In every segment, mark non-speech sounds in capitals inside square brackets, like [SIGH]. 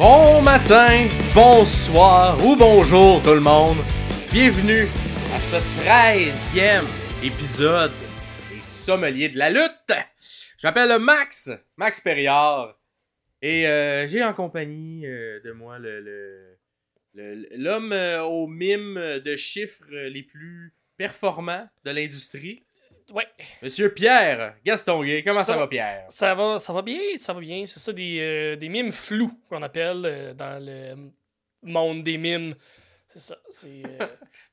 Bon matin, bonsoir ou bonjour tout le monde. Bienvenue à ce 13e épisode des Sommeliers de la lutte. Je m'appelle Max, Max Perriard. Et euh, j'ai en compagnie euh, de moi le, l'homme euh, aux mimes de chiffres les plus performants de l'industrie, Ouais, Monsieur Pierre Gastonguay. Comment ça Ça- va, Pierre? ça va, ça va bien, ça va bien. C'est ça, des, euh, des mimes flous qu'on appelle euh, dans le monde des mimes. C'est ça, c'est...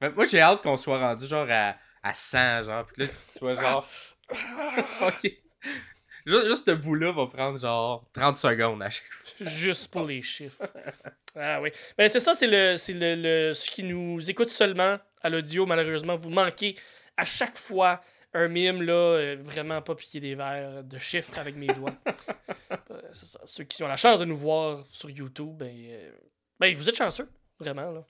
euh, [LAUGHS] Moi, j'ai hâte qu'on soit rendu genre à, à 100, genre. Puis là, tu sois genre. [LAUGHS] [LAUGHS] ok. Juste, juste ce bout-là va prendre genre 30 secondes à chaque fois. juste pour les chiffres. Ah oui. Ben c'est ça, c'est le, c'est le, le- ceux qui nous écoutent seulement à l'audio, malheureusement, vous manquez à chaque fois un mime, là, euh, vraiment pas piquer des verres de chiffres avec mes doigts. [LAUGHS] Euh, c'est ça. Ceux qui ont la chance de nous voir sur YouTube, ben, euh, ben vous êtes chanceux, vraiment, là.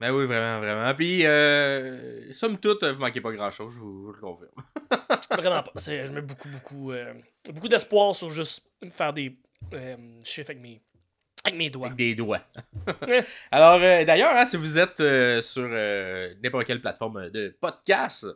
Ben oui, vraiment, vraiment. Puis, euh, somme toute, vous manquez pas grand-chose, je vous, je vous le confirme. [LAUGHS] Vraiment pas. Je mets beaucoup, beaucoup, euh, beaucoup d'espoir sur juste faire des euh, chiffres avec mes, avec mes doigts. Avec des doigts. [LAUGHS] Alors, euh, d'ailleurs, hein, si vous êtes euh, sur euh, n'importe quelle plateforme de podcast,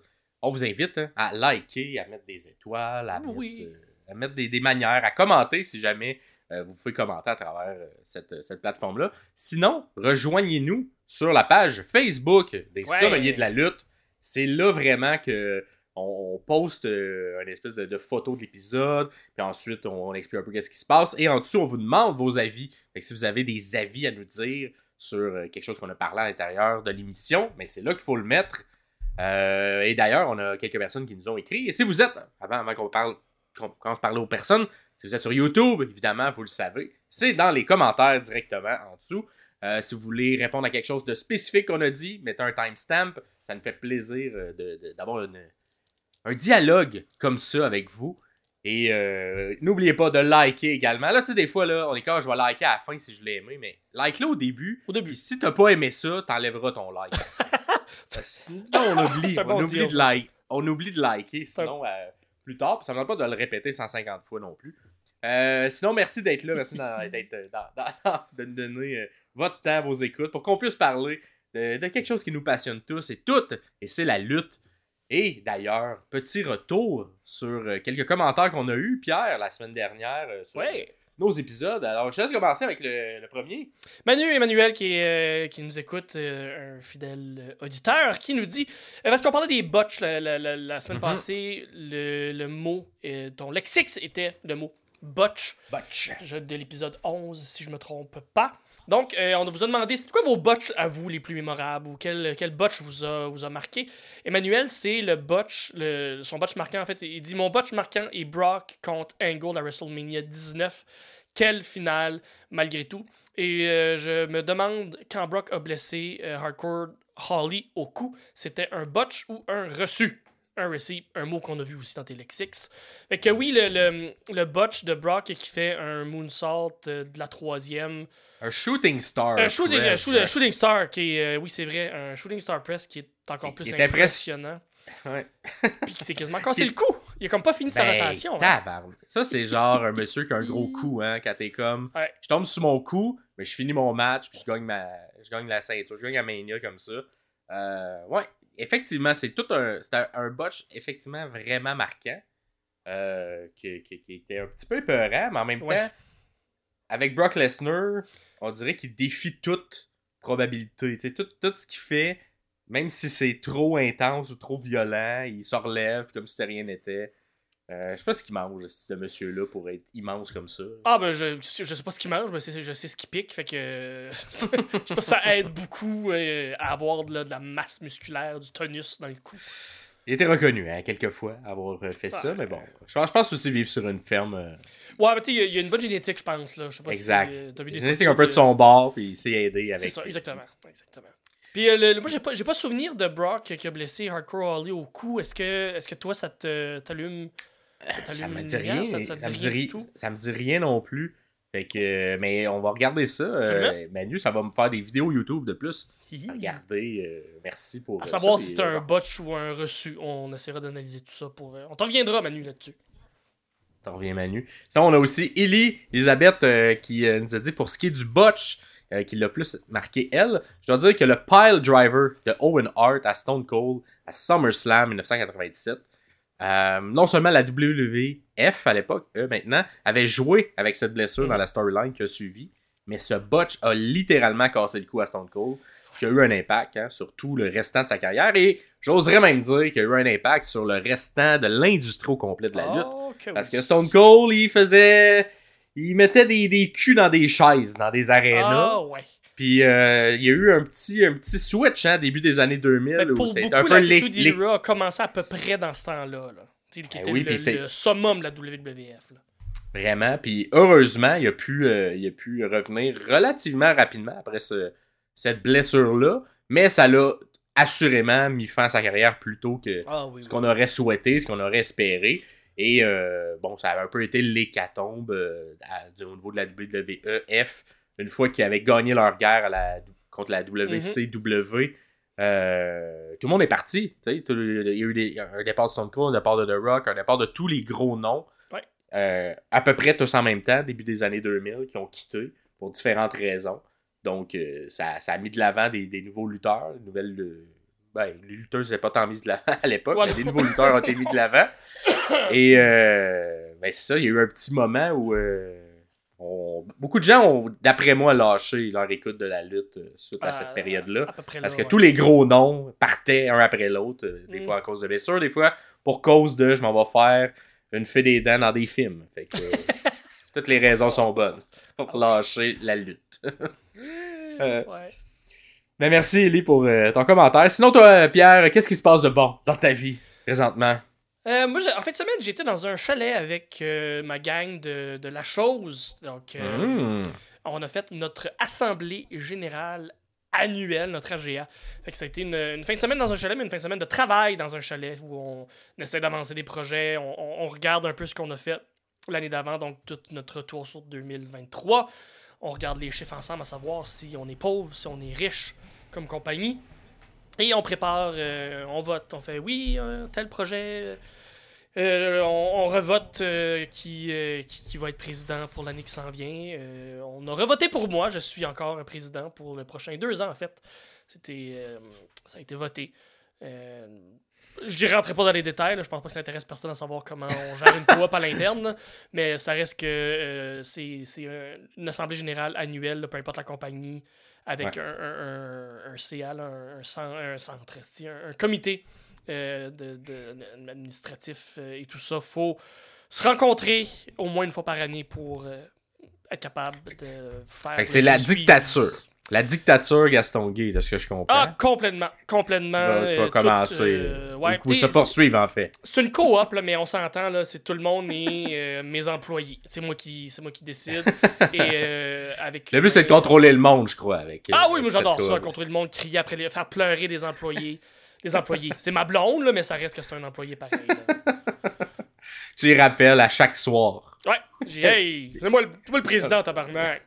on vous invite hein, à liker, à mettre des étoiles, à mettre, Oui. euh, à mettre des, des manières, à commenter si jamais euh, vous pouvez commenter à travers euh, cette, cette plateforme-là. Sinon, rejoignez-nous sur la page Facebook des Ouais. De la lutte. C'est là vraiment que on, on poste une espèce de, de photo de l'épisode, puis ensuite on, on explique un peu qu'est-ce qui se passe, et en dessous on vous demande vos avis. Fait que si vous avez des avis à nous dire sur quelque chose qu'on a parlé à l'intérieur de l'émission, mais c'est là qu'il faut le mettre. Euh, et d'ailleurs, on a quelques personnes qui nous ont écrit. Et si vous êtes, avant, avant qu'on parle, qu'on commence à parler aux personnes, si vous êtes sur YouTube, évidemment, vous le savez, c'est dans les commentaires directement en dessous. Euh, si vous voulez répondre à quelque chose de spécifique qu'on a dit, mettez un timestamp. Ça nous fait plaisir euh, d'avoir un dialogue comme ça avec vous. Et euh, n'oubliez pas de liker également. Là, tu sais, des fois, là, on est quand je vais liker à la fin si je l'ai aimé, mais like-le au début. Au début. Puis si t'as pas aimé ça, t'enlèveras ton like. [LAUGHS] Sinon, on [LAUGHS] oublie, bon on oublie de like. On oublie de liker, sinon, euh, plus tard. Puis ça me demande pas de le répéter 150 fois non plus. Euh, sinon, merci d'être là. Merci euh, [LAUGHS] de nous donner votre temps, vos écoutes, pour qu'on puisse parler de, de quelque chose qui nous passionne tous et toutes, et c'est la lutte. Et d'ailleurs, petit retour sur quelques commentaires qu'on a eus, Pierre, la semaine dernière, sur Ouais. Nos épisodes. Alors, je te laisse commencer avec le, le premier. Manu Emmanuel qui, est, euh, qui nous écoute, euh, un fidèle auditeur, qui nous dit euh, parce qu'on parlait des botches la, la- la- la semaine Mhm. passée, le, le mot, euh, ton lexique était le mot botch Butch. je- de l'épisode 11, si je me trompe pas. Donc, euh, on vous a demandé, c'est quoi vos botches à vous les plus mémorables ou quel, quel botch vous a, vous a marqué? Emmanuel, c'est le botch, son botch marquant en fait. Il dit Mon botch marquant est Brock contre Angle à WrestleMania 19. Quelle finale, malgré tout. Et euh, je me demande, quand Brock a blessé euh, Hardcore Holly au cou, c'était un botch ou un reçu? Un receipt, un mot qu'on a vu aussi dans tes lexiques. Fait que oui, le, le, le botch de Brock qui fait un moonsault euh, de la troisième. Un shooting star. Un shooting, press. un shoot- shooting star qui est, euh, oui, c'est vrai, un shooting star press qui est encore plus impressionnant. Ouais. [LAUGHS] Puis qui s'est quasiment cassé le cou. Il a comme pas fini sa Ben, rotation. hein. Ça, c'est genre un monsieur qui a un gros coup, hein, quand t'es comme. Ouais. Je tombe sur mon coup, mais je finis mon match, puis je gagne, ma... je gagne la ceinture, je gagne la mania comme ça. Euh, ouais, effectivement, c'est tout un. Un, un botch, effectivement, vraiment marquant. euh, qui, qui- qui était un petit peu épeurant, mais en même Ouais. temps, avec Brock Lesnar, on dirait qu'il défie toute probabilité. Tout, tout ce qu'il fait, même si c'est trop intense ou trop violent, il se relève comme si rien n'était. Euh, je sais pas ce qu'il mange, ce monsieur-là, pour être immense comme ça. Ah ben je, je sais pas ce qu'il mange, mais je sais ce qu'il pique, fait que [LAUGHS] je sais pas si ça aide beaucoup euh, à avoir de la, de la masse musculaire, du tonus dans le cou. Il était reconnu, hein, quelquefois, avoir euh, fait ça, mais bon. Je pense, je pense aussi vivre sur une ferme. euh, Ouais, mais tu sais, il y a- une bonne génétique, je pense là. Je sais pas exact. si euh, t'as vu des photos un peu de son bord, puis il s'est aidé avec. C'est ça, exactement. exactement. Puis euh, le- le- moi, j'ai pas, j'ai pas souvenir de Brock qui a blessé Hardcore Holly au cou. Est-ce que, est-ce que toi, ça te t'allume Ça me dit rien. Ça, me dit rien ri- du tout? ça me dit rien non plus. Fait que, mais on va regarder ça. euh. Manu, ça va me faire des vidéos YouTube de plus. Regardez, euh, merci pour À euh, savoir si c'est un botch ou un reçu. On essaiera d'analyser tout ça pour. euh, On t'en reviendra, Manu, là-dessus. T'en reviens, Manu. Sinon, on a aussi Ellie Elisabeth euh, qui nous a dit pour ce qui est du botch, qui l'a plus marqué elle, je dois dire que le pile driver de Owen Hart à Stone Cold à SummerSlam 1997, euh, non seulement la WWF à l'époque, eux maintenant, avait joué avec cette blessure dans la storyline qui a suivi, mais ce botch a littéralement cassé le cou à Stone Cold, qui a eu un impact hein, sur tout le restant de sa carrière, et j'oserais même dire qu'il a eu un impact sur le restant de l'industrie au complet de la lutte. Oh, que Parce oui. que Stone Cold, il faisait. Il mettait des, des culs dans des chaises, dans des arénas. Ah, ouais. Puis euh, il y a eu un petit, un petit switch, hein, début des années 2000. Mais pour c'était beaucoup, un peu l'attitude Era a commencé à peu près dans ce temps-là. Là. Qui Eh était oui, le, puis c'est- le summum de la WWF. Là. Vraiment. Puis heureusement, il a, pu, euh, il a pu revenir relativement rapidement après ce- cette blessure-là. Mais ça l'a assurément mis fin à sa carrière plus tôt que Ah oui, ce oui. qu'on aurait souhaité, ce qu'on aurait espéré. Et euh, bon, ça avait un peu été l'hécatombe au niveau de la WWF, une fois qu'ils avaient gagné leur guerre à la- contre la WCW. euh, tout le monde est parti. tout il y a eu des- un départ de Stone Cold, un départ de The Rock, un départ de tous les gros noms. Ouais. Euh, à peu près tous en même temps, début des années 2000, qui ont quitté pour différentes raisons. Donc, euh, ça, ça a mis de l'avant des, des nouveaux lutteurs, des nouvelles. euh, ben, les lutteuses n'étaient pas tant mises de l'avant à l'époque, mais des nouveaux lutteurs ont été mis de l'avant. Et euh, ben, c'est ça, il y a eu un petit moment où on- beaucoup de gens ont, d'après moi, lâché leur écoute de la lutte euh, suite à cette période-là. À peu près Parce que ouais. tous les gros noms partaient un après l'autre, euh, des Mm. fois à cause de blessures, des fois pour cause de je m'en vais faire une fée des dents dans des films. Fait que euh, [LAUGHS] toutes les raisons sont bonnes pour lâcher la lutte. [LAUGHS] Euh, Ouais. Mais merci Ellie pour euh, ton commentaire. Sinon toi Pierre, qu'est-ce qui se passe de bon dans ta vie présentement? Euh, moi, en fin de semaine, j'étais dans un chalet avec euh, ma gang de, de la chose. Donc, euh, Mm. on a fait notre assemblée générale annuelle, notre AGA. Fait que ça a été une, une fin de semaine dans un chalet, mais une fin de semaine de travail dans un chalet où on essaie d'avancer des projets, on, on- on regarde un peu ce qu'on a fait l'année d'avant, donc tout notre retour sur 2023. On regarde les chiffres ensemble à savoir si on est pauvre, si on est riche comme compagnie. Et on prépare, euh, on vote, on fait oui, euh, tel projet. euh, on, revote qui, va être président pour l'année qui s'en vient. On a revoté pour moi. Je suis encore un président pour le prochain deux ans, en fait. C'était, ça a été voté. Je ne rentrerai pas dans les détails. là. Je pense pas que ça intéresse personne à savoir comment on gère une coop à l'interne. Mais ça reste que c'est, un- une assemblée générale annuelle, peu importe la compagnie, avec un, un, un- un CA, là, un, un cen- un centre, un, comité euh, de, de- administratif euh, et tout ça. faut se rencontrer au moins une fois par année pour euh, être capable de faire. C'est la suivi. dictature. La dictature Gaston Gay, de ce que je comprends. Ah, complètement. Complètement. Tu vas- tu vas euh, commencer. euh, euh, ouais, ou se poursuivre en fait. c'est une coop, mais on s'entend, là, c'est tout le monde et euh, mes employés. C'est moi qui, c'est moi qui décide. et euh, [LAUGHS] avec Le but c'est de contrôler le monde, je crois. Avec, Ah oui, moi j'adore ça, contrôler le monde, crier après les, faire pleurer des employés. Les employés. C'est ma blonde, là, mais ça reste que c'est un employé pareil. là. [LAUGHS] Tu y rappelles à chaque soir. Ouais, j'ai hey, c'est moi, le- moi le président, tabarnak.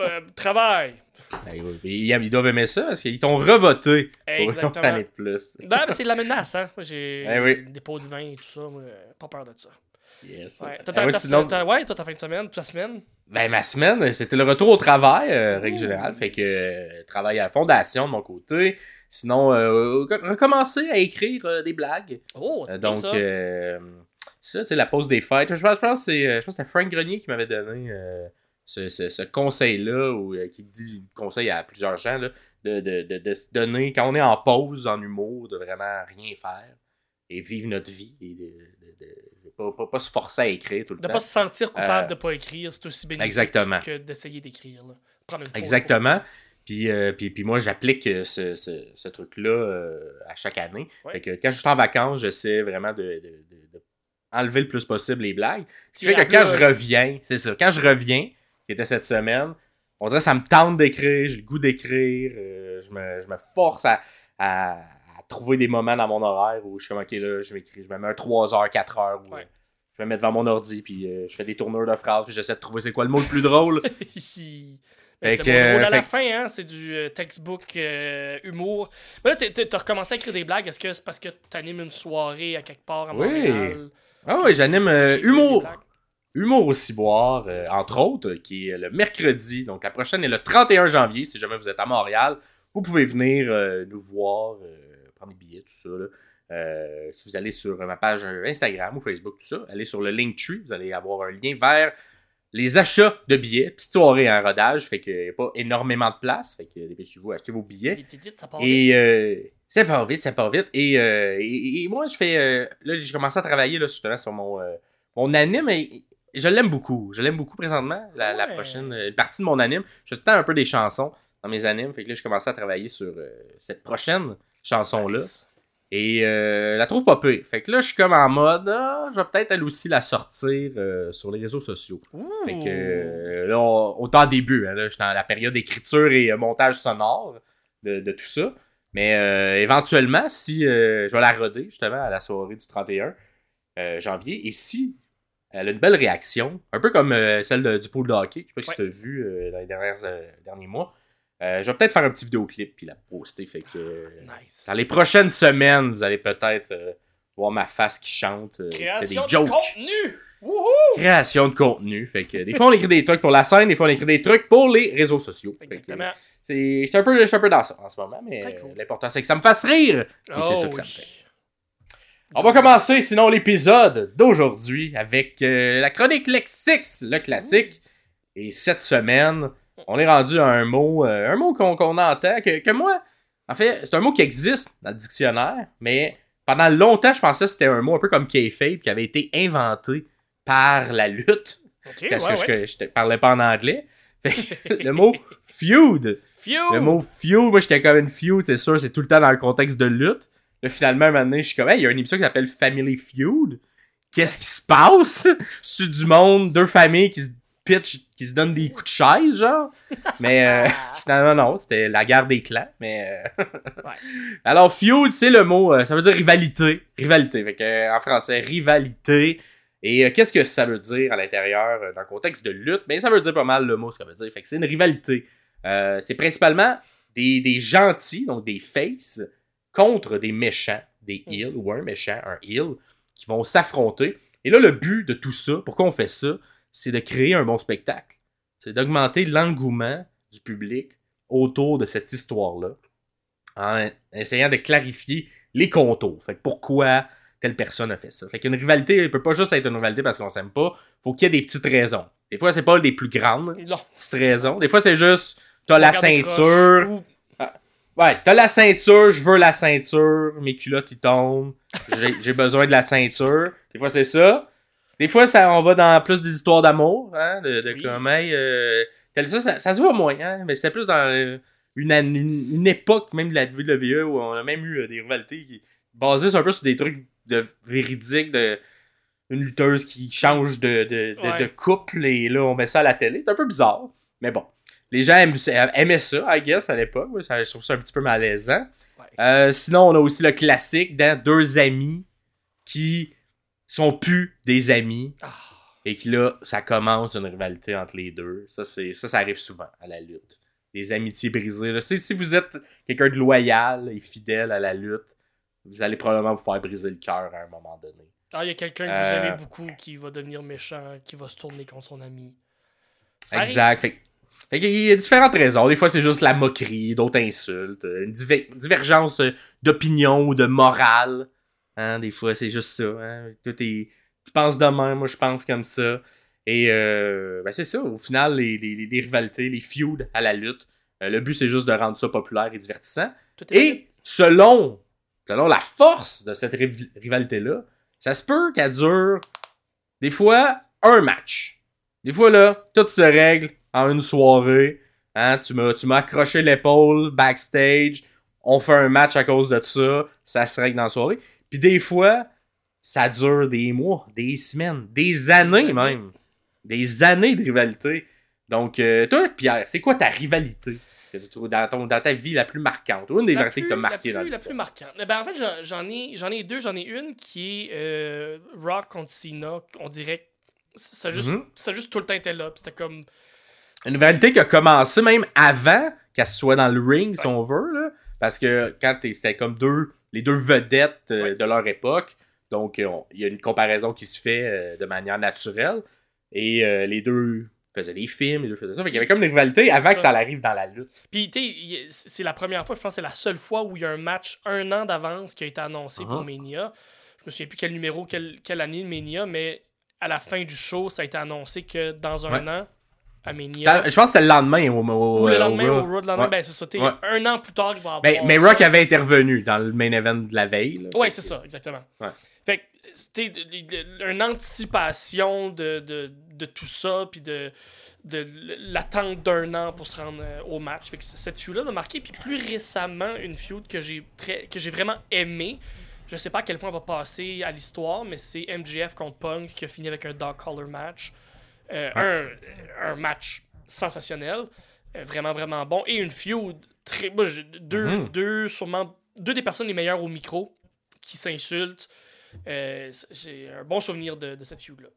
Euh, travail. Ils, doivent aimer ça parce qu'ils t'ont revoté pour Exactement. année de plus. Non, mais c'est de la menace, hein. J'ai Eh oui. des pots de vin et tout ça. Moi, euh, pas peur de ça. Yes. Ouais, Ah toi, ta, ouais, ta- sinon- ta- ouais, toi, ta fin de semaine, toute la semaine? Ben, ma semaine, c'était le retour au travail, euh, règle générale. Fait que euh, travail à la fondation de mon côté. Sinon, euh, recommencer à écrire des blagues. Oh, c'est bien donc, ça. Ça, tu sais, la pause des fêtes. Je pense, je pense que c'est euh, je pense que c'était Frank Grenier qui m'avait donné euh, ce, ce- ce conseil-là, ou euh, qui dit conseil à plusieurs gens, là, de, de, de, de se donner, quand on est en pause, en humour, de vraiment rien faire et vivre notre vie. Et de, de, de- de pas, pas, pas se forcer à écrire tout le De temps. pas se sentir coupable Euh, de pas écrire, c'est aussi bénéfique exactement. que d'essayer d'écrire. là. Prendre une pause. Exactement. Puis, euh, puis, puis moi, j'applique ce, ce, ce truc-là euh, à chaque année. Ouais. Fait que quand je suis en vacances, j'essaie vraiment de, de- de- de enlever le plus possible les blagues. Ce qui fait que quand je reviens, c'est ça, quand je reviens, qui était cette semaine, on dirait que ça me tente d'écrire, j'ai le goût d'écrire, euh, je, me, je me force à, à- à trouver des moments dans mon horaire où je suis comme, ok, là, je m'écris, je me mets un 3 heures, 4 heures, où Ouais. euh, je me mets devant mon ordi, puis euh, je fais des tourneurs de phrases, puis j'essaie de trouver c'est quoi le mot le plus drôle. [LAUGHS] Ben, c'est que, mon rôle à la fin, hein? c'est du euh, textbook euh, humour. Mais là, t'es- t'es- t'as recommencé à écrire des blagues. Est-ce que c'est parce que t'animes une soirée à quelque part à Oui. Ah oui, j'anime euh, humour. Humour au ciboire, euh, entre autres, qui est le mercredi. Donc la prochaine est le 31 janvier. Si jamais vous êtes à Montréal, vous pouvez venir euh, nous voir, prendre des billets, tout ça. là. Si vous allez sur ma page Instagram ou Facebook, tout ça, allez sur le Linktree, vous allez avoir un lien vers les achats de billets. Petite soirée en rodage, fait qu'il n'y a pas énormément de place. Fait que dépêchez-vous, achetez vos billets. Et ça part vite, ça part vite. Et, euh, et- et moi, je fais. euh, là, j'ai commencé à travailler là, justement sur mon, euh, mon anime. Et je l'aime beaucoup. Je l'aime beaucoup présentement. La, la Ouais. prochaine. euh, Une partie de mon anime. Je tends un peu des chansons dans mes animes. Fait que là, j'ai commencé à travailler sur cette prochaine chanson-là. Nice. Et la trouve pas pire. Fait que là, je suis comme en mode. ah, je vais peut-être elle aussi la sortir sur les réseaux sociaux. Fait que là, on, en début. Hein, là, je suis dans la période d'écriture et montage sonore de, de tout ça. Mais euh, éventuellement, si euh, je vais la roder justement à la soirée du 31 euh, janvier, et si elle a une belle réaction, un peu comme celle de- du pool de hockey, je sais pas si Ouais. tu as vu dans les derniers mois, je vais peut-être faire un petit vidéoclip puis la poster. Fait que Nice. dans les prochaines semaines, vous allez peut-être voir ma face qui chante, qui fait Création de contenu! Wouhou! création de contenu. Fait que des fois on écrit des trucs pour la scène, des fois on écrit des trucs pour les réseaux sociaux. Fait que, Exactement. C'est, je suis un peu, je suis un peu dans ça en ce moment, mais cool. l'important c'est que ça me fasse rire. Et c'est ça Oh que ça me fait. On va commencer sinon l'épisode d'aujourd'hui avec euh, la chronique Lexix, le classique. Et cette semaine, on est rendu à un mot, euh, un mot qu'on, qu'on entend, que, que moi, en fait, c'est un mot qui existe dans le dictionnaire, mais pendant longtemps, je pensais que c'était un mot un peu comme kayfabe qui avait été inventé par la lutte parce ouais, que ouais. je, je te parlais pas en anglais. [LAUGHS] Le mot feud, Le mot feud, moi j'étais comme une feud, c'est sûr, c'est tout le temps dans le contexte de lutte. Là, finalement, un moment donné, je suis comme, hey, il y a une émission qui s'appelle Family Feud. Qu'est-ce qui se passe? [LAUGHS] C'est du monde, deux familles qui se pitchent, qui se donnent des coups de chaise, genre. Mais euh, [LAUGHS] [LAUGHS] non, non, non, c'était la guerre des clans. Mais euh, alors feud, c'est le mot, euh, ça veut dire rivalité, rivalité. Fait que euh, en français, rivalité. Et euh, qu'est-ce que ça veut dire à l'intérieur dans le contexte de lutte? Ben ça veut dire pas mal le mot ce que ça veut dire. Fait que c'est une rivalité. Euh, c'est principalement des, des gentils, donc des faces, contre des méchants, des Mm. heels ou un méchant, un heel, qui vont s'affronter. Et là, le but de tout ça, pourquoi on fait ça, c'est de créer un bon spectacle. C'est d'augmenter l'engouement du public autour de cette histoire-là en essayant de clarifier les contours. Fait que pourquoi telle personne a fait ça. Fait qu'une rivalité, elle peut pas juste être une rivalité parce qu'on s'aime pas. Faut qu'il y ait des petites raisons. Des fois, c'est pas les plus grandes Non. petites raisons. Des fois, c'est juste t'as la ceinture. ou- Ouais, t'as la ceinture, je veux la ceinture, mes culottes ils tombent, j'ai besoin de la ceinture. Des fois c'est ça. Des fois ça, on va dans plus des histoires d'amour, hein, de, de Oui. comme hey, euh, ça, ça, ça se voit moins, hein, mais c'est plus dans euh, une, une, une époque même de la WWE où on a même eu euh, des rivalités qui basées un peu sur des trucs de véridiques de une lutteuse qui change de, de, de, Ouais. de couple et là on met ça à la télé. C'est un peu bizarre, mais bon. Les gens aiment- aimaient ça, I guess, à l'époque. Je trouve ça un petit peu malaisant. Euh, sinon, on a aussi le classique dans deux amis qui sont plus des amis Ah, et que là, ça commence une rivalité entre les deux. Ça, c'est, ça, ça arrive souvent à la lutte. Des amitiés brisées. là. Si, vous êtes quelqu'un de loyal et fidèle à la lutte, vous allez probablement vous faire briser le cœur à un moment donné. Ah, il y a quelqu'un que Euh, vous aimez beaucoup qui va devenir méchant, qui va se tourner contre son ami. Ça. Exact. Fait, fait qu'il y a différentes raisons. Des fois, c'est juste la moquerie, d'autres insultes, euh, une diver- divergence euh, d'opinion ou de morale. Hein, des fois, c'est juste ça. Hein. Toi, tu penses de même, moi, je pense comme ça. Et euh, ben, c'est ça. Au final, les, les- les- les rivalités, les feuds à la lutte, euh, le but, c'est juste de rendre ça populaire et divertissant. Et selon, selon la force de cette riv- rivalité-là, ça se peut qu'elle dure des fois un match. Des fois, là, tout se règle en une soirée. Hein, tu m'as tu m'as accroché l'épaule backstage. On fait un match à cause de ça. Ça se règle dans la soirée. Puis des fois, ça dure des mois, des semaines, des années même. Des années de rivalité. Donc, euh, toi, Pierre, c'est quoi ta rivalité que tu trouves dans, ton- dans ta vie la plus marquante? Ou une des La rivalités que plus- tu as marqué la dans la plus marquante. Eh Ben, en fait, j'en- ai, j'en ai deux. J'en ai une qui est euh, Rock contre Cena. On dirait que ça juste, Mhm. ça juste tout le temps été là. C'était comme. Une rivalité qui a commencé même avant qu'elle soit dans le ring, si on veut. Là, parce que quand c'était comme deux, les deux vedettes euh, Ouais. de leur époque, donc euh, il y a une comparaison qui se fait euh, de manière naturelle. Et euh, les deux faisaient des films, les deux faisaient ça. Fait qu'il y avait comme une rivalité avant que ça. arrive dans la lutte. Puis, tu sais, il- c'est la première fois, je pense que c'est la seule fois où il y a un match un an d'avance qui a été annoncé pour Uh-huh. Mania. Je me souviens plus quel numéro, quel- quelle année de Mania, mais à la fin du show, ça a été annoncé que dans un Ouais. an, Ça- je pense que c'était le lendemain au, au, ou le au lendemain, Raw. au Raw lendemain, Ouais. ben c'est ça. Ouais. Un an plus tard, il va y avoir. Ben, mais ça. Rock avait intervenu dans le main event de la veille. là. Ouais, Fait c'est ça, exactement. Ouais. Fait que c'était une anticipation de, de, de tout ça, puis de, de l'attente d'un an pour se rendre euh, au match. Fait que cette feud-là m'a marqué. Puis plus récemment, une feud que j'ai vraiment aimé. Je sais pas à quel point elle va passer à l'histoire, mais c'est MJF contre Punk qui a fini avec un dog collar match. Euh, un, un match sensationnel. euh, vraiment, vraiment bon. Et une feud très. moi, deux, Mhm. deux, sûrement. Deux des personnes les meilleures au micro qui s'insultent. Euh, j'ai un bon souvenir de, de cette feud-là.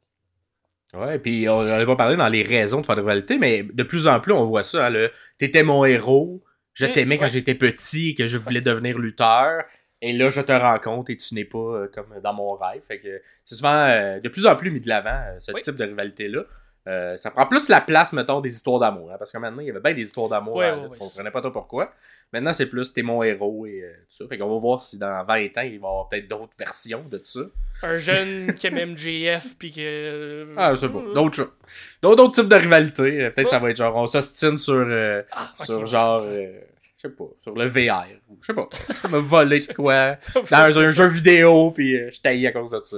Ouais, puis on n'en a pas parlé dans les raisons de faire de rivalité, mais de plus en plus, on voit ça. hein, T'étais mon héros, je Mm, t'aimais quand j'étais petit et que je voulais devenir lutteur. Et là, je te rencontre et tu n'es pas euh, comme dans mon rêve. Fait que c'est souvent euh, de plus en plus mis de l'avant, euh, ce Oui. type de rivalité-là. Euh, ça prend plus la place, mettons, des histoires d'amour. hein, parce que maintenant, il y avait bien des histoires d'amour. Ouais, ouais, on ne comprenait pas trop pourquoi. Maintenant, c'est plus t'es mon héros et euh, tout ça. Fait qu'on va voir si dans 20 ans, il va y avoir peut-être d'autres versions de tout ça. Un jeune [LAUGHS] qui aime MJF, puis que. Ah, c'est bon. D'autres choses. D'autres types de rivalités. Euh, Peut-être ça va être genre, on s'ostine sur, euh, Ah, sur genre, je euh, je sais pas, sur le VR. Je sais pas. Tu me voler de [LAUGHS] quoi dans un, jeu vidéo, puis euh, je taillais à cause de ça.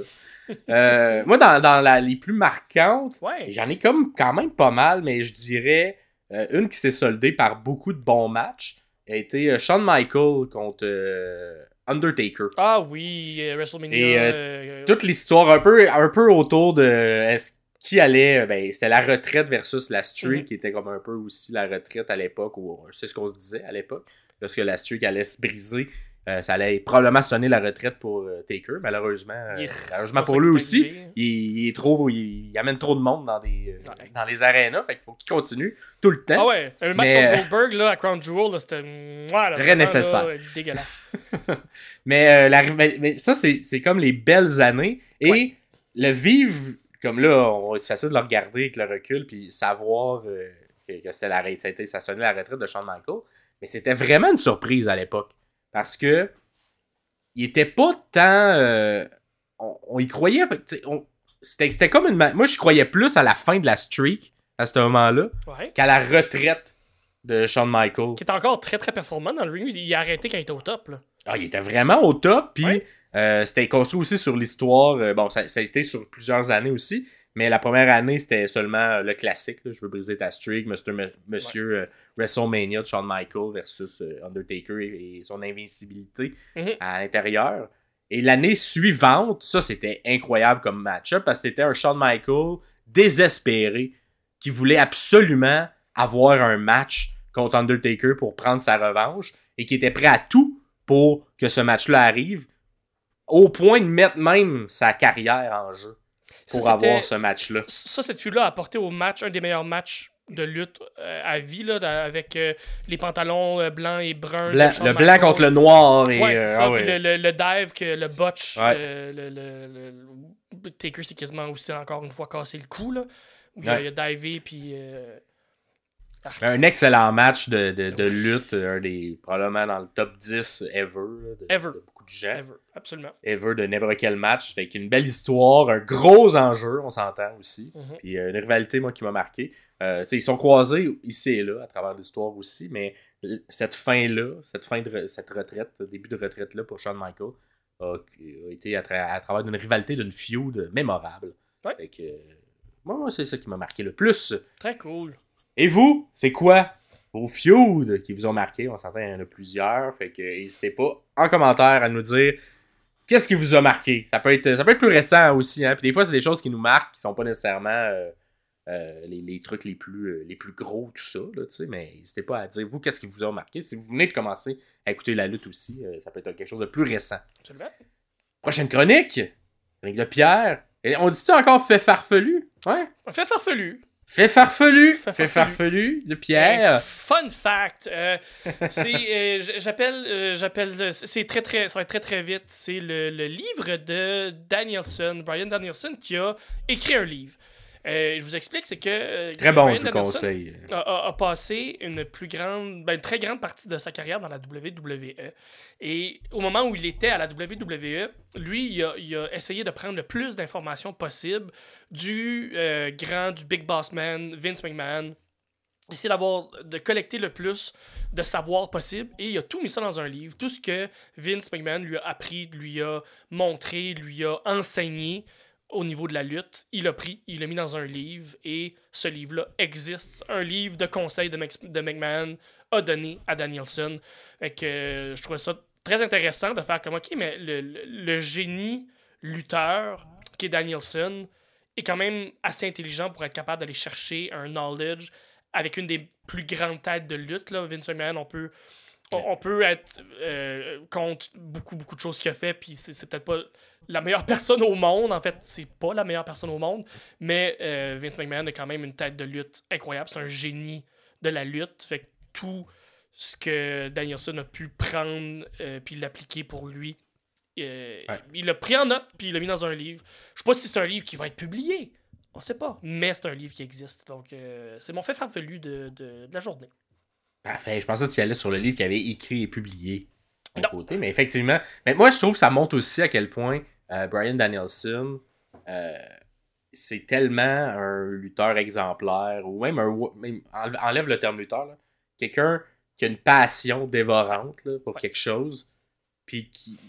Euh, moi, dans, dans la- les plus marquantes, Ouais. j'en ai comme quand même pas mal, mais je dirais euh, une qui s'est soldée par beaucoup de bons matchs a été euh, Shawn Michaels contre euh, Undertaker. Ah oui, WrestleMania. Et, toute l'histoire un peu, un peu autour de est-ce qui allait ben c'était la retraite versus la streak Mhm. qui était comme un peu aussi la retraite à l'époque ou c'est ce qu'on se disait à l'époque lorsque la streak allait se briser euh, ça allait probablement sonner la retraite pour euh, Taker malheureusement euh, malheureusement pour lui aussi il, il est trop il, il amène trop de monde dans des euh, Ouais. dans les arénas fait qu'il faut qu'il continue tout le temps Ah ouais, le match Mais, contre Goldberg là, à Crown Jewel, c'était Très nécessaire. là, dégueulasse. [LAUGHS] Mais, la rival- mais ça, c'est c'est comme les belles années. Et Ouais. le vivre, comme là, on- c'est facile de le regarder avec le recul, puis savoir que, que c'était la, ça, a été- ça sonnait la retraite de Shawn Michaels. Mais c'était vraiment une surprise à l'époque. Parce que il était pas tant. euh, on, on y croyait. C'était c'était comme une. Moi, je croyais plus à la fin de la streak, à ce moment-là, Ouais. qu'à la retraite de Shawn Michaels. Qui était encore très très performant dans le ring. Il a arrêté quand il était au top. Là. Ah, il était vraiment au top, puis Ouais. euh, c'était construit aussi sur l'histoire. euh, bon, ça, ça a été sur plusieurs années aussi, mais la première année, c'était seulement le classique. là, je veux briser ta streak, Monsieur euh, WrestleMania de Shawn Michaels versus euh, Undertaker et, et son invincibilité Mhm. à l'intérieur. Et l'année suivante, ça c'était incroyable comme match-up parce que c'était un Shawn Michaels désespéré qui voulait absolument avoir un match contre Undertaker pour prendre sa revanche et qui était prêt à tout pour que ce match-là arrive, au point de mettre même sa carrière en jeu pour avoir ce match-là. Ça, cette feud-là a apporté au match un des meilleurs matchs de lutte euh, à vie, là, avec euh, les pantalons euh, blancs et bruns. Blanc- le blanc contre le noir et Ouais, ça. ah Puis ouais. le, le, le dive, que le botch, Ouais. le, le, Taker, c'est quasiment aussi encore une fois cassé le cou. Là, où il, a, il a divé, puis. euh. Un excellent match de, de, de lutte, un des probablement dans le top 10 ever, là, de, Ever. de beaucoup de gens. Ever, absolument. Ever de n'importe quel match. Fait qu'une belle histoire, un gros enjeu, on s'entend aussi. Mhm. Puis une rivalité, moi, qui m'a marqué. Euh, ils sont croisés ici et là, à travers l'histoire aussi, mais cette fin-là, cette fin de cette retraite, début de retraite-là pour Shawn Michaels, a, a été à, tra- à travers d'une rivalité, d'une feud mémorable. Ouais. Fait que, moi, moi, c'est ça qui m'a marqué le plus. Très cool. Et vous, c'est quoi vos feuds qui vous ont marqué? On s'entend, il y en a plusieurs. Fait que n'hésitez pas en commentaire à nous dire qu'est-ce qui vous a marqué. Ça peut être, ça peut être plus récent aussi. Hein? Puis des fois, c'est des choses qui nous marquent qui sont pas nécessairement euh, euh, les, les trucs les plus, euh, les plus gros, tout ça. Là, mais n'hésitez pas à dire vous qu'est-ce qui vous a marqué. Si vous venez de commencer à écouter la lutte aussi, euh, ça peut être quelque chose de plus récent. Absolument. Prochaine chronique, chronique de Pierre. Et on dit-tu encore fait farfelu? Ouais. Fait farfelu. Fait farfelu, Fait fait farfelu. farfelu de Euh, Pierre. fun fact. euh, c'est, euh, j'appelle, j'appelle, c'est très très, ça va être très très vite. C'est le, le livre de Danielson, Brian Danielson, qui a écrit un livre. Euh, je vous explique, c'est que. euh, Très bon, je vous conseille. A, a- a passé une plus grande, ben, une très grande partie de sa carrière dans la WWE. Et au moment où il était à la WWE, lui, il a, il a essayé de prendre le plus d'informations possible du euh, grand, du Big Boss Man, Vince McMahon. Essayer d'avoir, de collecter le plus de savoir possible. Et il a tout mis ça dans un livre. Tout ce que Vince McMahon lui a appris, lui a montré, lui a enseigné au niveau de la lutte, il l'a pris, il l'a mis dans un livre et ce livre-là existe. Un livre de conseils de, McMahon a donné à Danielson. Fait que euh, je trouvais ça très intéressant de faire comme OK, mais le, le- le génie lutteur qui est Danielson est quand même assez intelligent pour être capable d'aller chercher un knowledge avec une des plus grandes têtes de lutte. Là. Vince McMahon, on peut, on, on peut être euh, contre beaucoup, beaucoup de choses qu'il a fait, puis c'est peut-être pas la meilleure [LAUGHS] personne au monde. En fait, c'est pas la meilleure personne au monde, mais euh, Vince McMahon a quand même une tête de lutte incroyable. C'est un génie de la lutte. Fait que tout ce que Danielson a pu prendre euh, puis l'appliquer pour lui, Ouais. il l'a pris en note puis il l'a mis dans un livre. Je sais pas si c'est un livre qui va être publié. On sait pas, mais c'est un livre qui existe. Donc, c'est mon fait farfelu de, de, de la journée. Parfait. Je pensais que tu allais sur le livre qu'il avait écrit et publié à Non. côté. Mais effectivement, mais moi, je trouve que ça montre aussi à quel point euh, Brian Danielson, euh, c'est tellement un lutteur exemplaire, ou même un. Même, enlève le terme lutteur, là. quelqu'un qui a une passion dévorante là, pour Ouais. quelque chose, puis qui,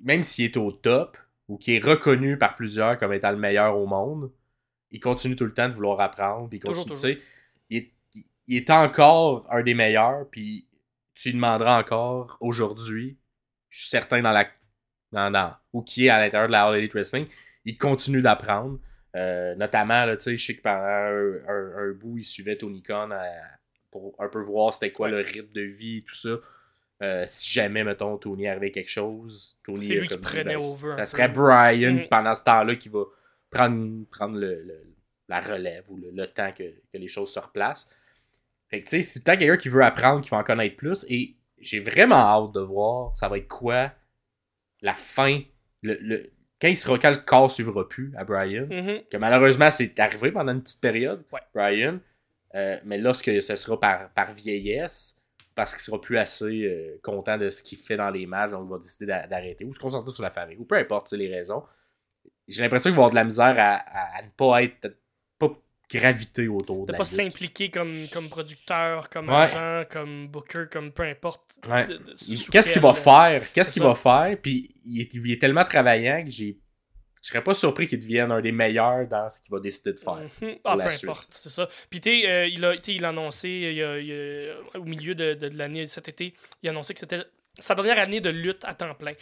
même s'il est au top, ou qui est reconnu par plusieurs comme étant le meilleur au monde, il continue tout le temps de vouloir apprendre, puis il Toujours, continue, tu sais, il est, encore un des meilleurs, puis tu lui demanderas encore aujourd'hui, je suis certain dans la dans, dans- ou qui est à l'intérieur de la All Elite Wrestling, il continue d'apprendre. Euh, notamment, là, tu sais, je sais que pendant un, un- un bout, il suivait Tony Khan à- pour un peu voir c'était quoi le rythme de vie et tout ça. Euh, si jamais, mettons, Tony arrivait quelque chose, Tony C'est lui qui dit, prenait ben, over Ça peu. serait Brian Mhm. pendant ce temps-là qui va prendre, prendre le, le- la relève ou le, le temps que, que les choses se replacent. Fait que tu sais, c'est peut-être quelqu'un qui veut apprendre, qui va en connaître plus. Et j'ai vraiment hâte de voir ça va être quoi la fin. Le, le- quand il sera quand le corps suivra plus à Brian. Mhm. Que malheureusement, c'est arrivé pendant une petite période, Ouais. Brian. Euh, mais lorsque ce sera par, par vieillesse, parce qu'il sera plus assez euh, content de ce qu'il fait dans les matchs, donc il va décider d'a- d'arrêter ou se concentrer sur la famille, ou peu importe les raisons. J'ai l'impression qu'il va avoir de la misère à, à- à ne pas être, graviter autour de, De pas s'impliquer comme, comme producteur, comme Ouais. agent, comme booker, comme peu importe. Ouais. Qu'est-ce qu'il va faire? Qu'est-ce qu'il va faire? Puis il est, il est tellement travaillant que j'ai. Je serais pas surpris qu'il devienne un des meilleurs dans ce qu'il va décider de faire. Mhm. Ah, peu suite. importe, c'est ça. Puis, tu sais, euh, il, a, il a annoncé il a- il y a- au milieu de, de- de l'année, cet été, il a annoncé que c'était sa dernière année de lutte à temps plein.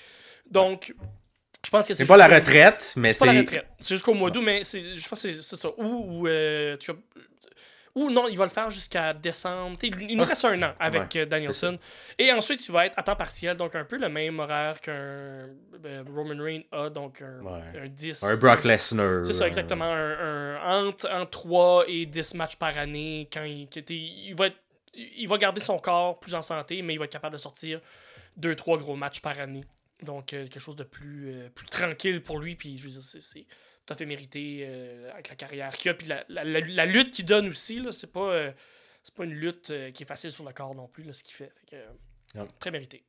Donc, je pense que c'est C'est pas la retraite, mais C'est pas la c'est. retraite. C'est jusqu'au mois d'août, mais c'est- je pense que c'est c'est ça. Ou, ou, euh, tu vois, ou non, il va le faire jusqu'à décembre. Il nous Ah, reste un an avec ouais, euh, Danielson. Et ensuite, il va être à temps partiel, donc un peu le même horaire qu'un euh, Roman Reigns a, donc un, Ouais. un 10. Un Brock c'est- Lesnar. c'est ça, exactement. Un, un- entre, entre 3 et 10 matchs par année. Quand il, il, va être- il va garder son corps plus en santé, mais il va être capable de sortir 2-3 gros matchs par année. Donc, euh, quelque chose de plus, euh, plus tranquille pour lui. Puis, je veux dire, c'est- tout à fait mérité euh, avec la carrière qu'il a. Puis, la, la- la- la lutte qu'il donne aussi, là, c'est pas, euh, c'est pas une lutte euh, qui est facile sur le corps non plus, là, ce qu'il fait. Fait que, Non. très mérité.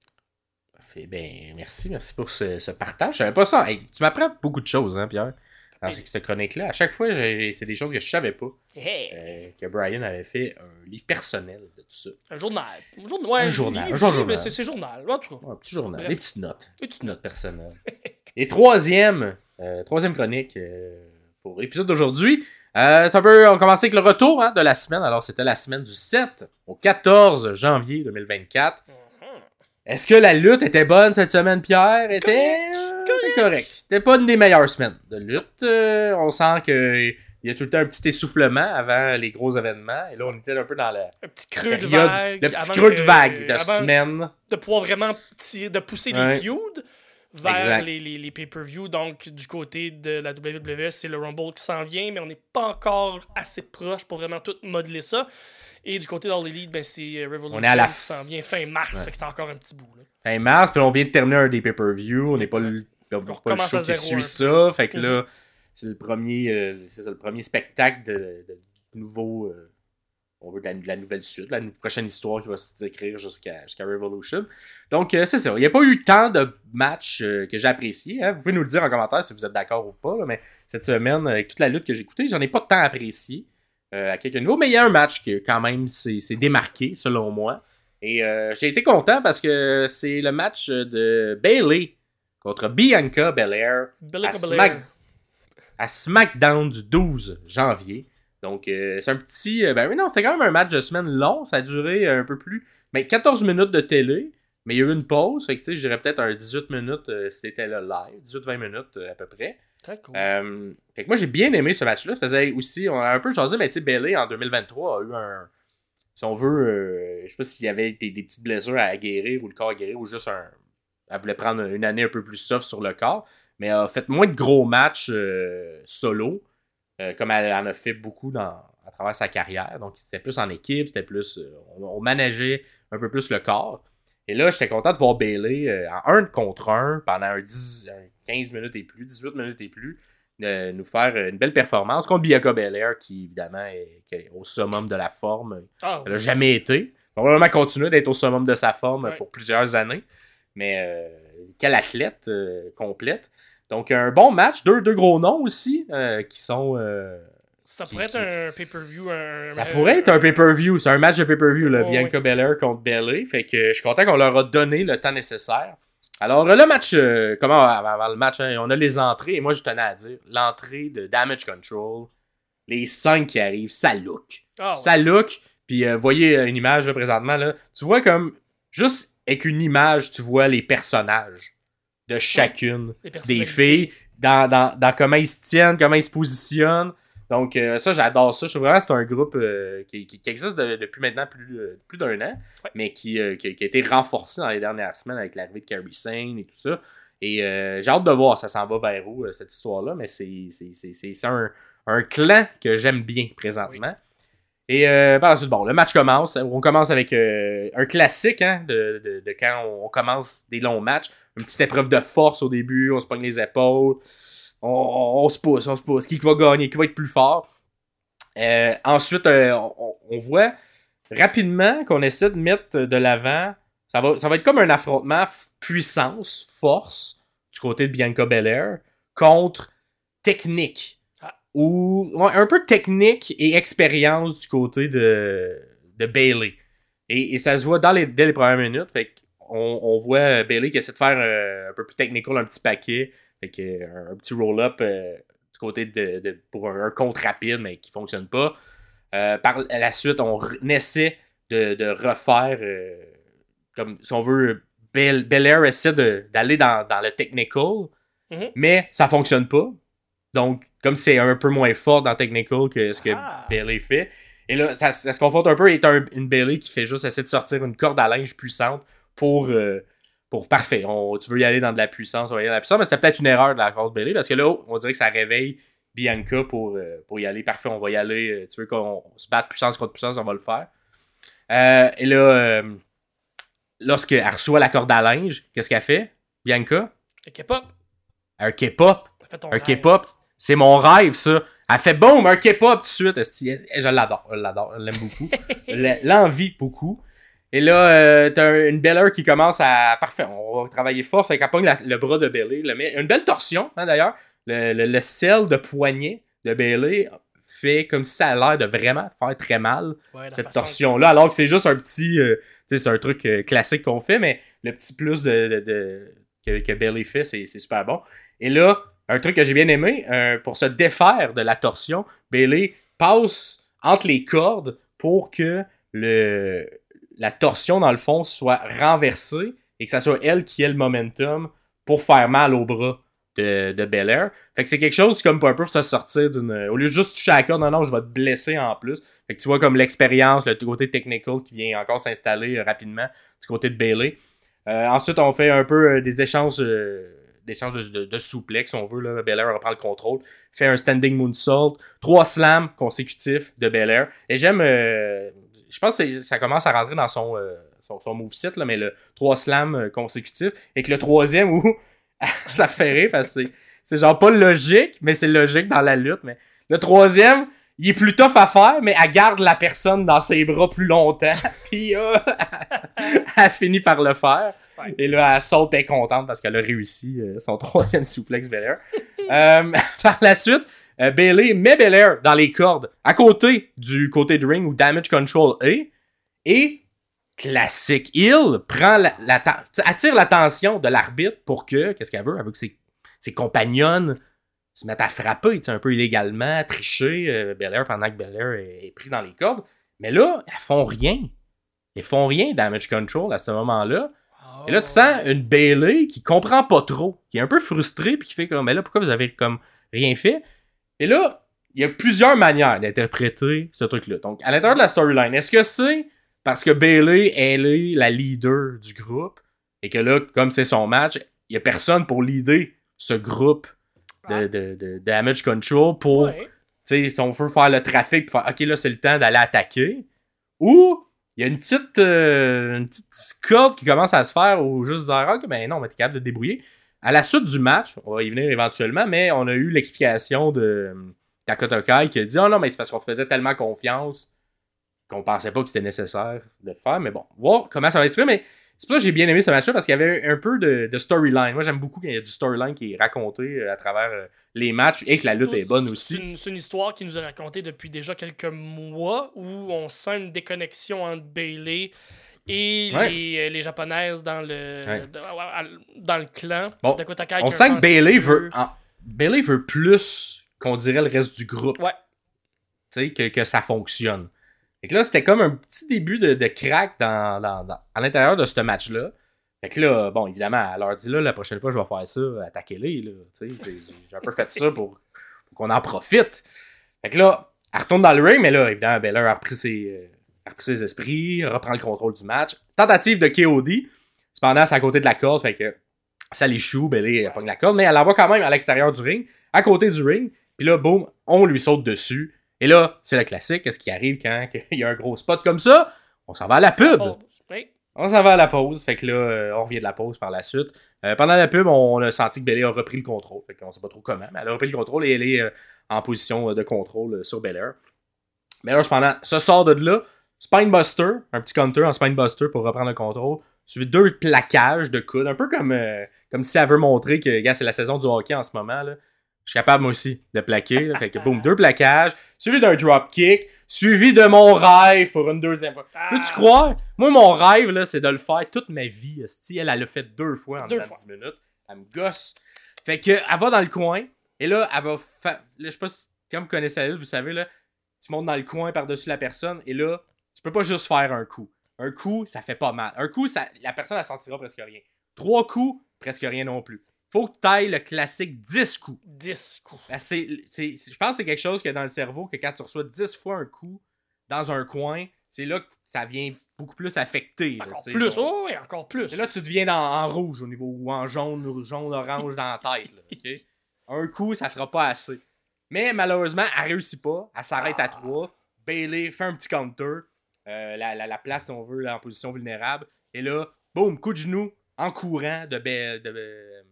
Parfait. Ben, merci, merci pour ce, ce partage. Je savais pas ça. Hey, tu m'apprends beaucoup de choses, hein, Pierre, dans Oui. cette chronique-là. À chaque fois, c'est des choses que je savais pas. Hey, euh, que Brian avait fait un livre personnel de tout ça. un journal. Un, jour- ouais, Un journal, un journal. c'est journal. En tout cas. Ouais, un petit journal, Bref. des petites notes. Des petites notes personnelles. [LAUGHS] Et troisième, euh, troisième chronique euh, pour l'épisode d'aujourd'hui. Euh, c'est un peu, on commence avec le retour hein, de la semaine. Alors, c'était la semaine du 7 au 14 janvier 2024. Est-ce que la lutte était bonne cette semaine, Pierre? Était Correct, euh, c'était correct. C'était pas une des meilleures semaines de lutte. Euh, on sent que il y a tout le temps un petit essoufflement avant les gros événements. Et là, on était un peu dans la Un petit creux de vague. le petit creux de vague de avant semaine. De pouvoir vraiment tirer- de pousser les feuds vers Exact. les, les, les pay-per-view. Donc, du côté de la WWE, c'est le Rumble qui s'en vient, mais on n'est pas encore assez proche pour vraiment tout modeler ça. Et du côté d'All Elite, ben, c'est euh, Revolution On est à la qui s'en vient fin mars. Ouais. c'est encore un petit bout. Là. Fin mars, puis on vient de terminer un des pay-per-view. On n'est pas le, on n'a pas le show qui suit ça. Fait que là, c'est le premier euh, ça, le premier spectacle de, nouveau euh, on veut de la, de la nouvelle suite, la prochaine histoire qui va s'écrire jusqu'à jusqu'à Revolution. Donc euh, c'est ça, il n'y a pas eu tant de matchs euh, que j'ai appréciés. hein. Vous pouvez nous le dire en commentaire si vous êtes d'accord ou pas, là, mais cette semaine, avec toute la lutte que j'ai écoutée, j'en ai pas tant apprécié euh, à quelques niveaux, mais il y a un match qui quand même s'est démarqué selon moi. Et euh, j'ai été content parce que c'est le match de Bailey contre Bianca Belair à. Smack- à SmackDown du 12 janvier. Donc, euh, c'est un petit. ben oui, non, c'était quand même un match de semaine long. Ça a duré un peu plus. Mais 14 minutes de télé. Mais il y a eu une pause. Fait que, tu sais, je dirais peut-être un 18 minutes si c'était là live. 18-20 minutes à peu près. Très cool. Euh, fait que moi, j'ai bien aimé ce match-là. Faisait aussi. On a un peu jasé, mais tu sais, Bailey en 2023 a eu un. Si on veut. euh, je sais pas s'il y avait des, des petites blessures à guérir ou le corps à guérir ou juste un. Elle voulait prendre une année un peu plus soft sur le corps. Mais elle a fait moins de gros matchs euh, solo. euh, comme elle en a fait beaucoup dans, à travers sa carrière. Donc, c'était plus en équipe, c'était plus. on, manageait un peu plus le corps. Et là, j'étais content de voir Bailey en 1 contre 1 pendant un 10, un 15 minutes et plus, 18 minutes et plus, de nous faire euh, une belle performance contre Bianca Belair, qui évidemment est, qui est au summum de la forme. Ah, Elle n'a jamais été. Elle va probablement continuer d'être au summum de sa forme pour plusieurs années. Mais euh, quelle athlète euh, complète. Donc, un bon match. Deux, deux gros noms aussi euh, qui sont. euh, ça qui- pourrait être un pay-per-view. Un... ça pourrait être un pay-per-view. C'est un match de pay-per-view, là. Oh, Bianca Belair contre Bailey. Fait que je suis content qu'on leur a donné le temps nécessaire. Alors, le match, euh, comment avant, le match, hein, on a les entrées. Et moi, je tenais à dire, l'entrée de Damage Control, les cinq qui arrivent, ça look. Ah, ouais. Ça look. Puis, euh, voyez euh, une image là, présentement. Là, tu vois comme, juste avec une image, tu vois les personnages de chacune des filles, dans, dans, dans comment ils se tiennent, comment ils se positionnent. Donc, euh, ça, j'adore ça. Je trouve vraiment que c'est un groupe euh, qui, qui- qui existe de- depuis maintenant plus, euh, plus d'un an, Ouais. mais qui, qui, qui a été renforcé dans les dernières semaines avec l'arrivée de Carrie Sane et tout ça. Et j'ai hâte de voir ça s'en va vers où, cette histoire-là, mais c'est c'est- c'est- c'est- c'est un, un clan que j'aime bien présentement. Et euh, par la suite, bon, le match commence. On commence avec un classique hein, de, de- de quand on commence des longs matchs. Une petite épreuve de force au début, on se pogne les épaules, on, on- on se pousse, on se pousse. Qui va gagner, qui va être plus fort. Euh, ensuite, euh, on, on voit rapidement qu'on essaie de mettre de l'avant. Ça va, ça va être comme un affrontement puissance, force du côté de Bianca Belair contre technique. Ah. Ou ouais, un peu technique et expérience du côté de, de Bailey. Et, et ça se voit dans les, dès les premières minutes. Fait on, on voit Bailey qui essaie de faire euh, un peu plus technical, un petit paquet. Fait que, euh, un petit roll-up euh, du côté de, de- pour un, un compte rapide, mais qui fonctionne pas. Euh, par la suite, on essaie de, de refaire, comme si on veut, Bel, Belair essaie d'aller dans, dans le technical, Mhm. mais ça fonctionne pas. Donc, comme c'est un peu moins fort dans technical que ce que Ah. Fait. Et là, ça, ça se confronte un peu et un- une Bailey qui fait juste essayer de sortir une corde à linge puissante pour. euh, pour parfait, on- tu veux y aller dans de la puissance, on va y aller dans la puissance, mais c'est peut-être une erreur de la corde Bailey parce que là, on dirait que ça réveille Bianca pour, euh, pour y aller. Parfait, on va y aller. euh, Tu veux qu'on se batte puissance contre puissance, on va le faire. Euh, et là, euh, lorsqu'elle reçoit la corde à linge, qu'est-ce qu'elle fait, Bianca? Le K-pop. Un K-pop. Un. K-pop, c'est mon rêve, ça. Elle fait boum, un K-pop tout de suite. Je l'adore, je l'adore, je l'aime beaucoup. [LAUGHS] L'envie beaucoup. Et là, euh, t'as un- une Belair qui commence à. Parfait, on va travailler fort. Fait qu'elle pogne la- le bras de Bailey. Le. Une belle torsion, hein, d'ailleurs. Le, le, le sel de poignet de Bailey fait comme si ça a l'air de vraiment faire très mal Ouais, cette torsion-là, alors que c'est juste un petit. euh, tu sais, c'est un truc euh, classique qu'on fait, mais le petit plus de, de- de- que, que Bailey fait, c'est c'est super bon. Et là, un truc que j'ai bien aimé, pour se défaire de la torsion, Bailey passe entre les cordes pour que le, la torsion, dans le fond, soit renversée et que ça soit elle qui ait le momentum pour faire mal au bras de, de Belair. Fait que c'est quelque chose comme pour un peu se sortir d'une. Au lieu de juste toucher à la corde, non, non, je vais te blesser en plus. Fait que tu vois comme l'expérience, le côté technical qui vient encore s'installer euh, rapidement du côté de Bailey. Euh, ensuite, on fait un peu euh, des échanges, des échanges de, souplex, si on veut. Là. Belair reprend le contrôle, fait un standing moonsault, trois slams consécutifs de Belair. Et j'aime, je pense que ça commence à rentrer dans son, euh, son, son moveset, là, mais le trois slams euh, consécutifs. Et que le troisième [LAUGHS] où [LAUGHS] ça fait rire parce que c'est- genre pas logique, mais c'est logique dans la lutte. Mais le troisième, il est plus tough à faire, mais elle garde la personne dans ses bras plus longtemps. [LAUGHS] Puis euh, elle finit par le faire. Ouais. Et là, elle saute, est contente parce qu'elle a réussi euh, son troisième souplex Belair. euh, par la suite, euh, Bailey met Belair dans les cordes, à côté du côté du ring où Damage Control est. Et classique Hill prend la, la- attire l'attention de l'arbitre pour que, qu'est-ce qu'elle veut? Elle veut que ses, ses compagnonnes se mettent à frapper, un peu illégalement, tricher euh, Belair pendant que Belair est, est pris dans les cordes. Mais là, elles font rien. Elles font rien, Damage Control, à ce moment-là. Et là, tu sens une Bailey qui comprend pas trop, qui est un peu frustrée, puis qui fait comme, mais là, pourquoi vous avez comme rien fait? Et là, il y a plusieurs manières d'interpréter ce truc-là. Donc, à l'intérieur de la storyline, est-ce que c'est parce que Bailey, elle est la leader du groupe, et que là, comme c'est son match, il y a personne pour leader ce groupe de, de- de damage control pour Ouais. tu sais, si on veut faire le trafic, pour faire, ok, là, c'est le temps d'aller attaquer. Ou il y a une petite, euh, une petite discorde qui commence à se faire ou juste dire, ok, ben non, mais t'es capable de te débrouiller. À la suite du match, on va y venir éventuellement, mais on a eu l'explication de euh, Dakota Kai qui a dit, oh non, mais c'est parce qu'on faisait tellement confiance qu'on pensait pas que c'était nécessaire de le faire. Mais bon, voir comment ça va se faire. Mais c'est pour ça que j'ai bien aimé ce match-là parce qu'il y avait un peu de, storyline. Moi, j'aime beaucoup quand il y a du storyline qui est raconté euh, à travers euh, les matchs et que la lutte est bonne aussi. C'est une histoire qui nous est racontée depuis déjà quelques mois où on sent une déconnexion entre Bailey et Ouais. les, euh, les japonaises dans le, Ouais. dans, le clan. Bon, Kai On sent que Bailey veut, en- Bailey veut plus qu'on dirait le reste du groupe. Ouais. Tu sais, que, que ça fonctionne. Fait que là, c'était comme un petit début de, de crack dans, dans- dans- à l'intérieur de ce match-là. Fait que là, bon, évidemment, elle leur dit là, la prochaine fois, je vais faire ça, attaquez-les, j'ai un peu fait ça pour, pour qu'on en profite. Fait que là, elle retourne dans le ring, mais là, évidemment, Baylor a repris ses, euh, repris ses esprits, reprend le contrôle du match. Tentative de KOD. Cependant, c'est à côté de la corde, fait que ça l'échoue, Bailey elle pogne la corde, mais elle l'envoie quand même à l'extérieur du ring, à côté du ring. Puis là, boum, on lui saute dessus. Et là, c'est le classique. Qu'est-ce qui arrive quand [LAUGHS] il y a un gros spot comme ça? On s'en va à la pub. On s'en va à la pause. Fait que là, euh, on revient de la pause par la suite. Euh, pendant la pub, on a senti que Bailey a repris le contrôle. Fait qu'on sait pas trop comment, mais elle a repris le contrôle et elle est euh, en position euh, de contrôle euh, sur Belair. Mais là, cependant, ça sort de là. Spinebuster, un petit counter en Spinebuster pour reprendre le contrôle. Suivi de deux plaquages de coudes. Un peu comme, euh, comme si elle veut montrer que, gars, c'est la saison du hockey en ce moment. Là. Je suis capable, moi aussi, de plaquer. là. Fait que, boum, deux plaquages. Suivi d'un drop kick. Suivi de mon rêve pour une deuxième fois. Peux-tu Ah, croire? Moi, mon rêve, là, c'est de le faire toute ma vie. Elle, elle l'a fait deux fois en Deux fois. 10 minutes. Elle me gosse. Fait que, elle va dans le coin. Et là, elle va faire. Là, je sais pas si. Quand vous connaissez la lutte, vous savez, là, tu montes dans le coin par-dessus la personne. Et là, peux pas juste faire un coup. Un coup, ça fait pas mal. Un coup, ça, la personne, elle sentira presque rien. Trois coups, presque rien non plus. Faut que tu ailles le classique 10 coups. 10 coups. Ben, c'est, c'est- je pense que c'est quelque chose que dans le cerveau, que quand tu reçois 10 fois un coup dans un coin, c'est là que ça vient beaucoup plus affecter. là, Encore plus. Oh, oui, encore plus. Et là, tu deviens dans- en rouge au niveau, ou en jaune, jaune, orange dans la tête. là? [LAUGHS] Un coup, ça fera pas assez. Mais malheureusement, elle réussit pas. Elle s'arrête à 3. Bailey fait un petit counter. Euh, la, la- la place, si on veut, là, en position vulnérable. Et là, boum, coup de genou en courant de, Ba- de,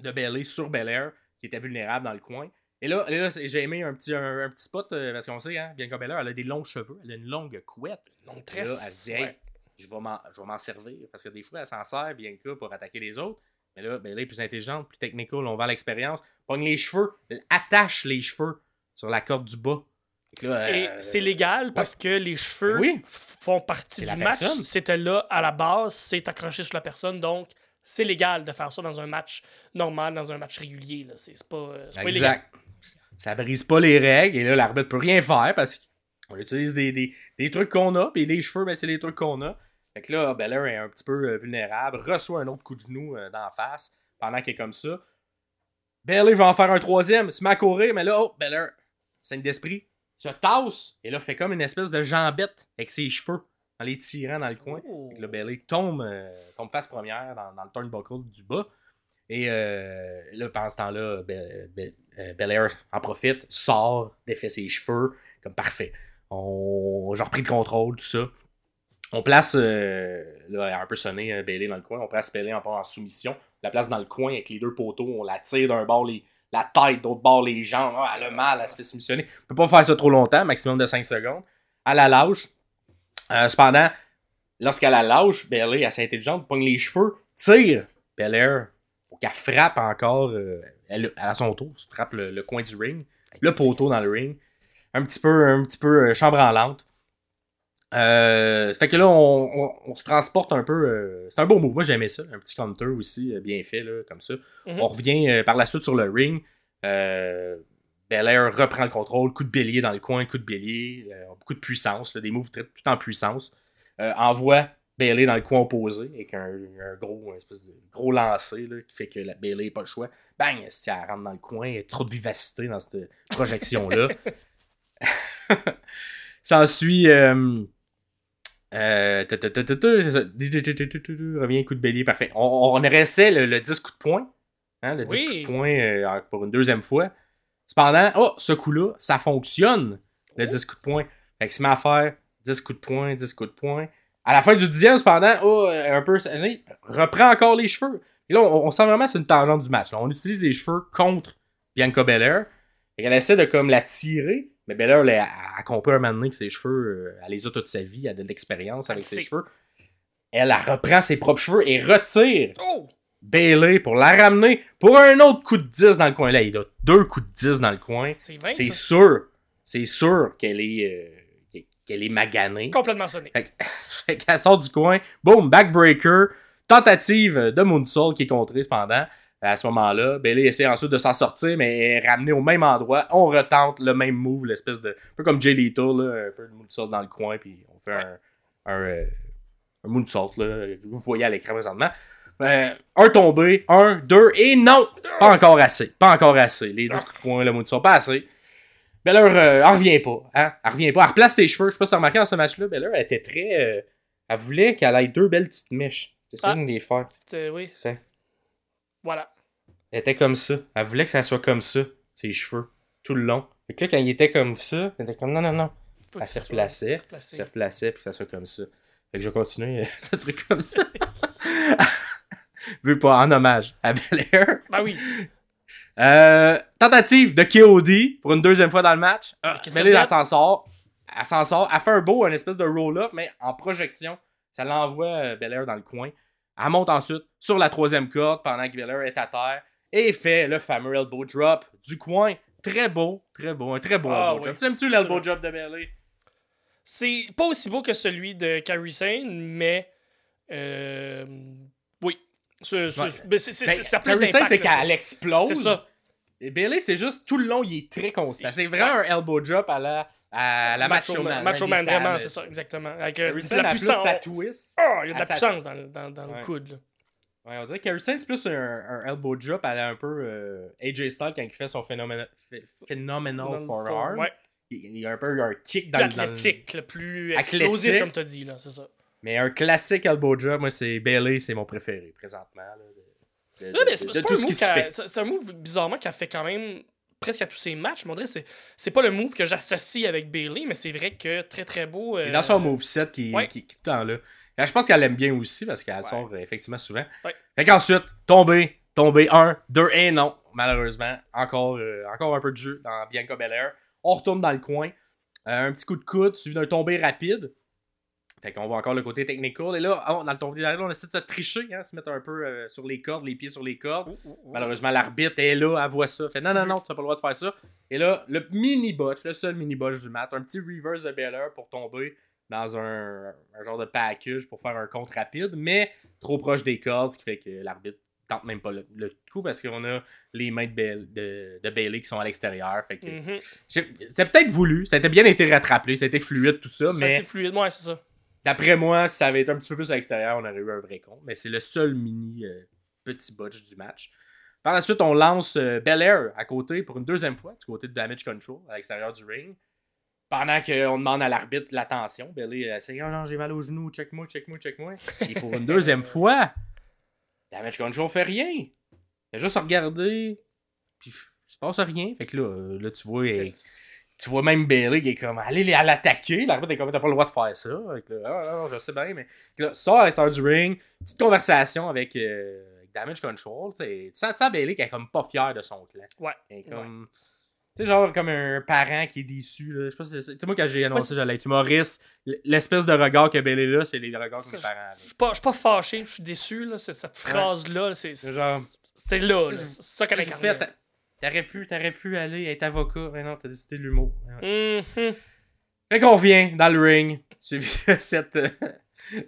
de Bailey sur Belair, qui était vulnérable dans le coin. Et là, j'ai aimé un petit, un, un petit spot, euh, parce qu'on sait, hein, Bianca Belair, elle a des longs cheveux, elle a une longue couette. Donc, Et très. là, elle se dit, hey, ouais. je vais m'en servir. Parce que des fois, elle s'en sert, Bianca, pour attaquer les autres. Mais là, elle est plus intelligente, plus technical, on vend l'expérience. Pogne les cheveux, elle attache les cheveux sur la corde du bas. Là, Et euh, c'est légal parce que les cheveux oui. font partie du match. C'était là à la base, c'est accroché sur la personne, donc c'est légal de faire ça dans un match normal, dans un match régulier. là. C'est pas, euh, pas illégal. Exact. Ça brise pas les règles, et là, l'arbitre peut rien faire parce qu'on utilise des, des, des trucs qu'on a, puis les cheveux, ben, c'est les trucs qu'on a. Fait que là, Belair est un petit peu euh, vulnérable, reçoit un autre coup de genou euh, dans la face pendant qu'elle est comme ça. Belair va en faire un troisième, se met à courir, mais là, oh, Belair, scène d'esprit, se tasse, et là, fait comme une espèce de jambette avec ses cheveux en les tirant dans le coin. Oh. Là, Bailey tombe, euh, tombe face première dans, dans le turnbuckle du bas. Et euh, là, pendant ce temps-là, Be- Be- euh, Belair en profite, sort, défait ses cheveux, comme parfait. On, j'ai repris le contrôle, tout ça. On place, euh, là, un peu sonné Bailey dans le coin, on place Bailey en, en soumission, la place dans le coin avec les deux poteaux, on la tire d'un bord les, la tête, d'autre bord les jambes. Ah, elle a mal, elle se fait soumissionner. On peut pas faire ça trop longtemps, maximum de 5 secondes. À la lâche. Euh, cependant, lorsqu'elle la lâche, Bailey, elle s'est intelligente, pogne les cheveux, tire Belair pour qu'elle frappe encore, euh, elle, à son tour, frappe le, le coin du ring, le poteau dans le ring. Un petit peu, un petit peu euh, chambre en lente. Euh, fait que là, on, on- on se transporte un peu. euh, c'est un beau move. Moi, j'aimais ça. Un petit counter aussi, euh, bien fait, là, comme ça. Mhm. On revient par la suite sur le ring. Belair reprend le contrôle. Coup de bélier dans le coin, coup de bélier. beaucoup de puissance. là, des moves très, tout en puissance. Envoie Bailey dans le coin opposé avec un, un gros, un espèce de gros lancer là, qui fait que la Bailey n'a pas le choix. Bang! Si elle rentre dans le coin, il y a trop de vivacité dans cette projection-là. [LAUGHS] [LAUGHS] S'ensuit. Euh, euh, c'est ça. Revient coup de bélier, parfait. On, on réessaie le, le 10 coup de poing. Hein, le 10 Oui. coup de poing euh, pour une deuxième fois. Cependant, oh, ce coup-là, ça fonctionne, le Oh. 10 coups de poing. Fait que se met à faire 10 coups de poing, 10 coups de poing. À la fin du dixième, cependant, oh, euh, un peu, reprend encore les cheveux. Et là, on, on sent vraiment que c'est une tangente du match. là. On utilise les cheveux contre Bianca Belair. Et elle essaie de comme la tirer. Mais Belair, elle, elle, elle comprend un moment donné que ses cheveux, euh, elle les a toute sa vie, elle a de l'expérience avec ses cheveux. Elle, elle reprend ses propres cheveux et retire Oh! Bailey pour la ramener pour un autre coup de 10 dans le coin. Là, il a deux coups de 10 dans le coin. C'est 20, C'est ça? sûr, c'est sûr qu'elle est, euh, qu'elle est maganée. Complètement sonné. Fait que- [LAUGHS] fait qu'elle sort du coin, boom, backbreaker, tentative de Moonsault qui est contrée cependant. À ce moment-là, Bailey essaie ensuite de s'en sortir, mais elle est ramenée au même endroit. On retente le même move, l'espèce de. Un peu comme Jay Lethal, là, un peu de Moonsault dans le coin, puis on fait un, un, euh, un Moonsault, là, vous voyez à l'écran présentement. Euh, un tombé, un, deux, et non! Pas encore assez, pas encore assez. Les 10 coups de poing, le Moonsault, pas assez. Beller, euh, elle revient pas. Hein? Elle revient pas. Elle replace ses cheveux. Je sais pas si t'as remarqué dans ce match-là, Beller, elle était très. euh, elle voulait qu'elle ait deux belles petites mèches. C'est ça Ah. une des faire. Euh, oui. Tiens. Voilà. Elle était comme ça. Elle voulait que ça soit comme ça, ses cheveux, tout le long. Fait que là, quand il était comme ça, elle était comme non, non, non. Faut Elle se replaçait. Se replaçait puis que ça soit comme ça. Fait que je vais continuer euh, [LAUGHS] le truc comme ça. [LAUGHS] Vu pas en hommage à Belair. Ben oui. Euh, tentative de KOD pour une deuxième fois dans le match. Ah, qu'elle elle s'en sort. Elle s'en sort. Elle fait un beau, un espèce de roll-up, mais en projection. Ça l'envoie euh, Belair dans le coin. Elle monte ensuite sur la troisième corde pendant que Belair est à terre et fait le fameux elbow drop du coin. Très beau, très beau, un très beau Ah, elbow oui. drop. T'aimes-tu l'elbow drop de Bailey? C'est pas aussi beau que celui de Carrie Sane, mais. euh, oui. C'est- Ouais. ben, c'est- c'est- Ben, ça a plus Carrie Sainz, d'impact. c'est qu'elle explose. C'est ça. Et Bailey, c'est juste tout le long, il est très constant. C'est- C'est vraiment un elbow drop à la, à la Macho Man. Macho Man, vraiment, c'est ça, exactement. Avec euh, de la plus puissance. sa twist. Ah, il y a de la sa- puissance dans, le- dans, dans Ouais. le coude. là. Ouais, on dirait que c'est plus un, un elbow drop à la un peu euh, AJ Styles quand il fait son phénoménal, phé- phenomenal forearm. Ouais. Il, y a un peu un kick dans le- dans le... L'athlétique, le plus explosif, comme tu as dit, là, c'est ça. Mais un classique elbow drop, moi, c'est Bailey, c'est mon préféré présentement. là, de, de- Ouais, mais de- c'est de c'est pas tout un qui move qui c'est un move bizarrement qui a fait quand même presque à tous ses matchs. Mais on dirait que c'est- c'est pas le move que j'associe avec Bailey, mais c'est vrai que très très beau. Et euh, dans son moveset qui, ouais. qui, qui le temps là. Et je pense qu'elle l'aime bien aussi parce qu'elle Ouais. sort euh, effectivement souvent. Ouais. Fait qu'ensuite, tomber, tomber, un, deux, et non. Malheureusement, encore, euh, encore un peu de jeu dans Bianca Belair. On retourne dans le coin. Euh, un petit coup de coude suivi d'un tombé rapide. Fait qu'on voit encore le côté technical. Et là, oh, dans le tombé derrière, on essaie de se tricher, hein, se mettre un peu euh, sur les cordes, les pieds sur les cordes. ouh, ouh, ouh. Malheureusement, l'arbitre est là, elle voit ça. Fait non, non, non, tu n'as pas le droit de faire ça. Et là, le mini botch, le seul mini botch du match, un petit reverse de Baylor pour tomber dans un, un genre de package pour faire un compte rapide, mais trop proche des cordes, ce qui fait que l'arbitre tente même pas le, le coup parce qu'on a les mains de, Bail- de, de Bailey qui sont à l'extérieur. Fait que Mhm. c'est peut-être voulu, ça a été bien été rattrapé, ça a été fluide tout ça, Ça a mais été fluide, ouais, c'est ça. D'après moi, si ça avait été un petit peu plus à l'extérieur, on aurait eu un vrai compte. Mais c'est le seul mini euh, petit botch du match. Par la suite, on lance euh, Belair à côté pour une deuxième fois, du côté de Damage Control, à l'extérieur du ring. Pendant qu'on demande à l'arbitre l'attention, Belair essaie Oh non, j'ai mal au genou, check-moi, check-moi, check-moi. Et pour une deuxième [LAUGHS] fois, Damage Control fait rien. Il fait juste regarder, puis il se passe rien. Fait que là, euh, là tu vois, elle- tu vois même Bailey qui est comme allez à l'attaquer. L'arbitre est comme t'as pas le droit de faire ça. Fait que là, ah, non, je sais bien, mais Fait que là, sort à l'extérieur du ring, petite conversation avec, euh, avec Damage Control, tu sens Bailey qu'elle est comme pas fière de son clan. Ouais. Comme. Tu sais, genre comme un parent qui est déçu. Là. Je sais pas si c'est- Tu sais, moi, quand j'ai annoncé que j'allais être humoriste, l'espèce de regard que Bailey là, c'est les regards de Ça, mes parents. là. Je suis pas, je suis pas fâché, je suis déçu. Là, cette phrase-là, c'est C'est genre. c'est là. là. C'est ça qu'elle que incarnait. faites? T'aurais pu, t'aurais pu aller être avocat, mais non, t'as décidé l'humour. Ouais. Mhm. Fait qu'on revient dans le ring. Suivi [LAUGHS] cette, euh,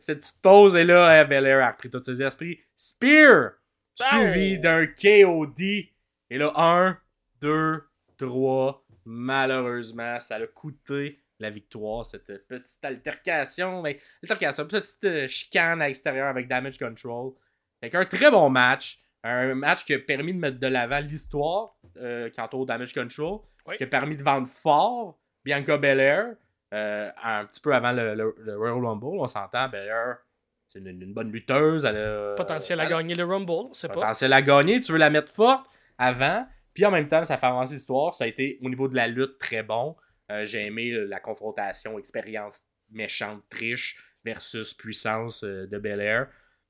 cette petite pause. Et là, euh, Belair a repris tous ses esprits. Spear! Suivi d'un KOD. Et là, 1, 2, 3. Malheureusement, ça a coûté la victoire, cette petite altercation. Mais, altercation, petite euh, chicane à l'extérieur avec Damage Control. Fait qu'un très bon match. Un match qui a permis de mettre de l'avant l'histoire euh, quant au Damage Control. Oui. Qui a permis de vendre fort Bianca Belair. euh, un petit peu avant le, le- le Royal Rumble, on s'entend, Belair, c'est une, une bonne lutteuse, elle a Potentiel à gagner le Rumble, sait pas. potentiel à gagner, tu veux la mettre forte? Avant, puis en même temps, ça fait avancer l'histoire, ça a été au niveau de la lutte très bon, Euh, j'ai aimé la confrontation, expérience méchante, triche versus puissance euh, de Belair.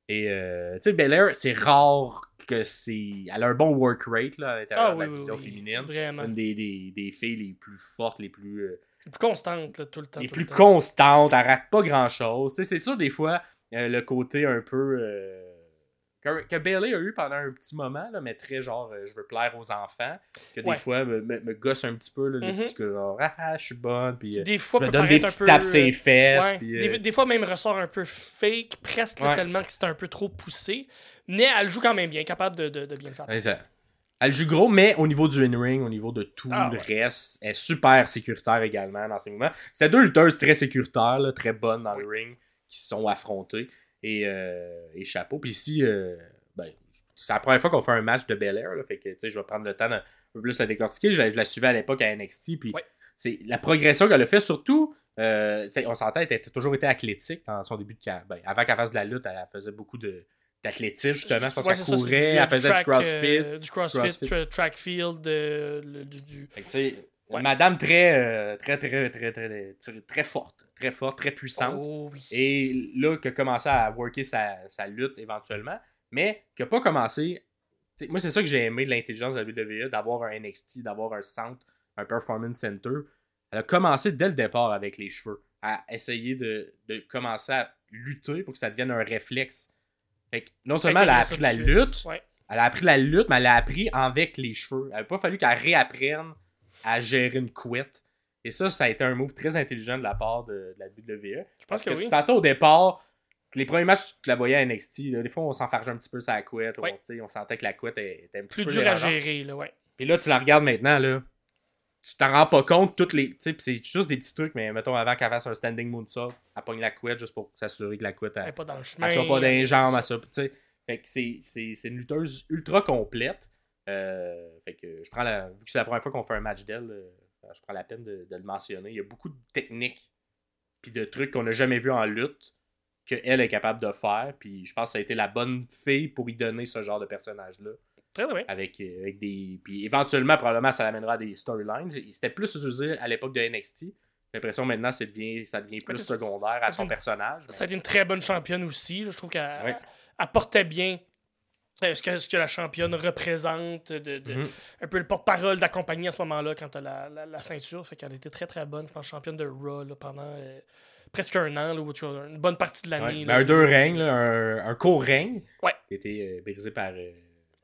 Et euh, tu sais, Belair, c'est rare que c'est. Elle a un bon work rate là, à l'intérieur Ah de oui, la division oui, féminine. Vraiment. Une des, des, des filles les plus fortes, les plus. euh, Plus constante, là, tout le temps. les plus le temps. constantes, elle rate pas grand chose. c'est sûr, des fois, euh, le côté un peu. Que, que Bailey a eu pendant un petit moment, là, mais très genre, euh, je veux plaire aux enfants, que des Ouais. fois me, me, me gosse un petit peu, là, le Mhm. petit que genre, ah, ah, je suis bonne, puis euh, Des fois, je me donne des peu, tapes ses fesses. Ouais. puis, euh, Des, des fois, même ressort un peu fake, presque Ouais. tellement que c'est un peu trop poussé. Mais elle joue quand même bien, capable de, de, de bien le faire. Elle joue gros, mais au niveau du in-ring, au niveau de tout Ah, le reste, elle est super sécuritaire également dans ses mouvements. C'était deux lutteuses très sécuritaires, là, très bonnes dans le ring, qui se sont affrontées. Et, euh, et chapeau. Puis ici, euh, ben, c'est la première fois qu'on fait un match de Bel Air. Là, fait que je vais prendre le temps d'un peu plus la décortiquer. Je la, je la suivais à l'époque à NXT. Puis Ouais. c'est la progression qu'elle a fait, surtout. euh, on s'entend, elle a toujours été athlétique dans son début de carrière. Ben, avant qu'elle fasse de la lutte, elle faisait beaucoup de d'athlétisme, justement. Qu'elle ça, c'est courait, du- elle faisait track, du crossfit. euh, du crossfit, crossfit. tra- track field, euh, le- du, du- Ouais. madame très, euh, très, très, très, très, très, très forte. Très forte, très puissante. Oh oui. Et là, qui a commencé à worker sa, sa lutte éventuellement, mais qui n'a pas commencé. t'sais, moi, c'est ça que j'ai aimé de l'intelligence de la WWE, d'avoir un NXT, d'avoir un centre, un Performance Center. Elle a commencé dès le départ avec les cheveux, à essayer de, de commencer à lutter pour que ça devienne un réflexe. Fait que non seulement elle a appris la lutte, Ouais. elle a appris la lutte, mais elle a appris avec les cheveux. Il n'a pas fallu qu'elle réapprenne à gérer une couette. Et ça, ça a été un move très intelligent de la part de, de la WWE. Je pense que, tu oui. sentais au départ, les premiers matchs, tu la voyais à NXT, là, des fois, on s'enfargeait un petit peu sur la couette. Ouais. On, tu sentait que la couette était un petit Plus peu dur à gérer, là, ouais. Puis là, tu la regardes maintenant, là. Tu t'en rends pas compte, toutes les. Tu c'est juste des petits trucs, mais mettons, avant qu'elle fasse un standing moonsault, elle pogne la couette juste pour s'assurer que la couette, Elle elle, pas dans le chemin. elle soit pas dans les jambes, ça. à ça. Tu sais, fait que c'est une lutteuse ultra complète. Euh, fait que je prends la. Vu que c'est la première fois qu'on fait un match d'elle, euh, je prends la peine de, de le mentionner. Il y a beaucoup de techniques puis de trucs qu'on n'a jamais vu en lutte qu'elle est capable de faire. Puis je pense que ça a été la bonne fille pour y donner ce genre de personnage-là. Très bien. Avec, euh, avec des. Puis éventuellement, probablement, ça l'amènera à des storylines. C'était plus utilisé à l'époque de NXT. J'ai l'impression maintenant ça devient, ça devient plus secondaire à son personnage. Ça a été une très bonne championne aussi. Je trouve qu'elle Ouais. elle portait bien ce que, ce que la championne représente, de, de- Mhm. un peu le porte-parole de la compagnie à ce moment-là quand tu as la, la- la ceinture. Fait qu'elle était très très bonne, je pense, championne de Raw là, pendant euh, presque un an, là, tu vois, une bonne partie de Ouais, l'année. ben, là, un deux règnes, un, un court règne. Ouais. Qui a été euh, brisé par. euh,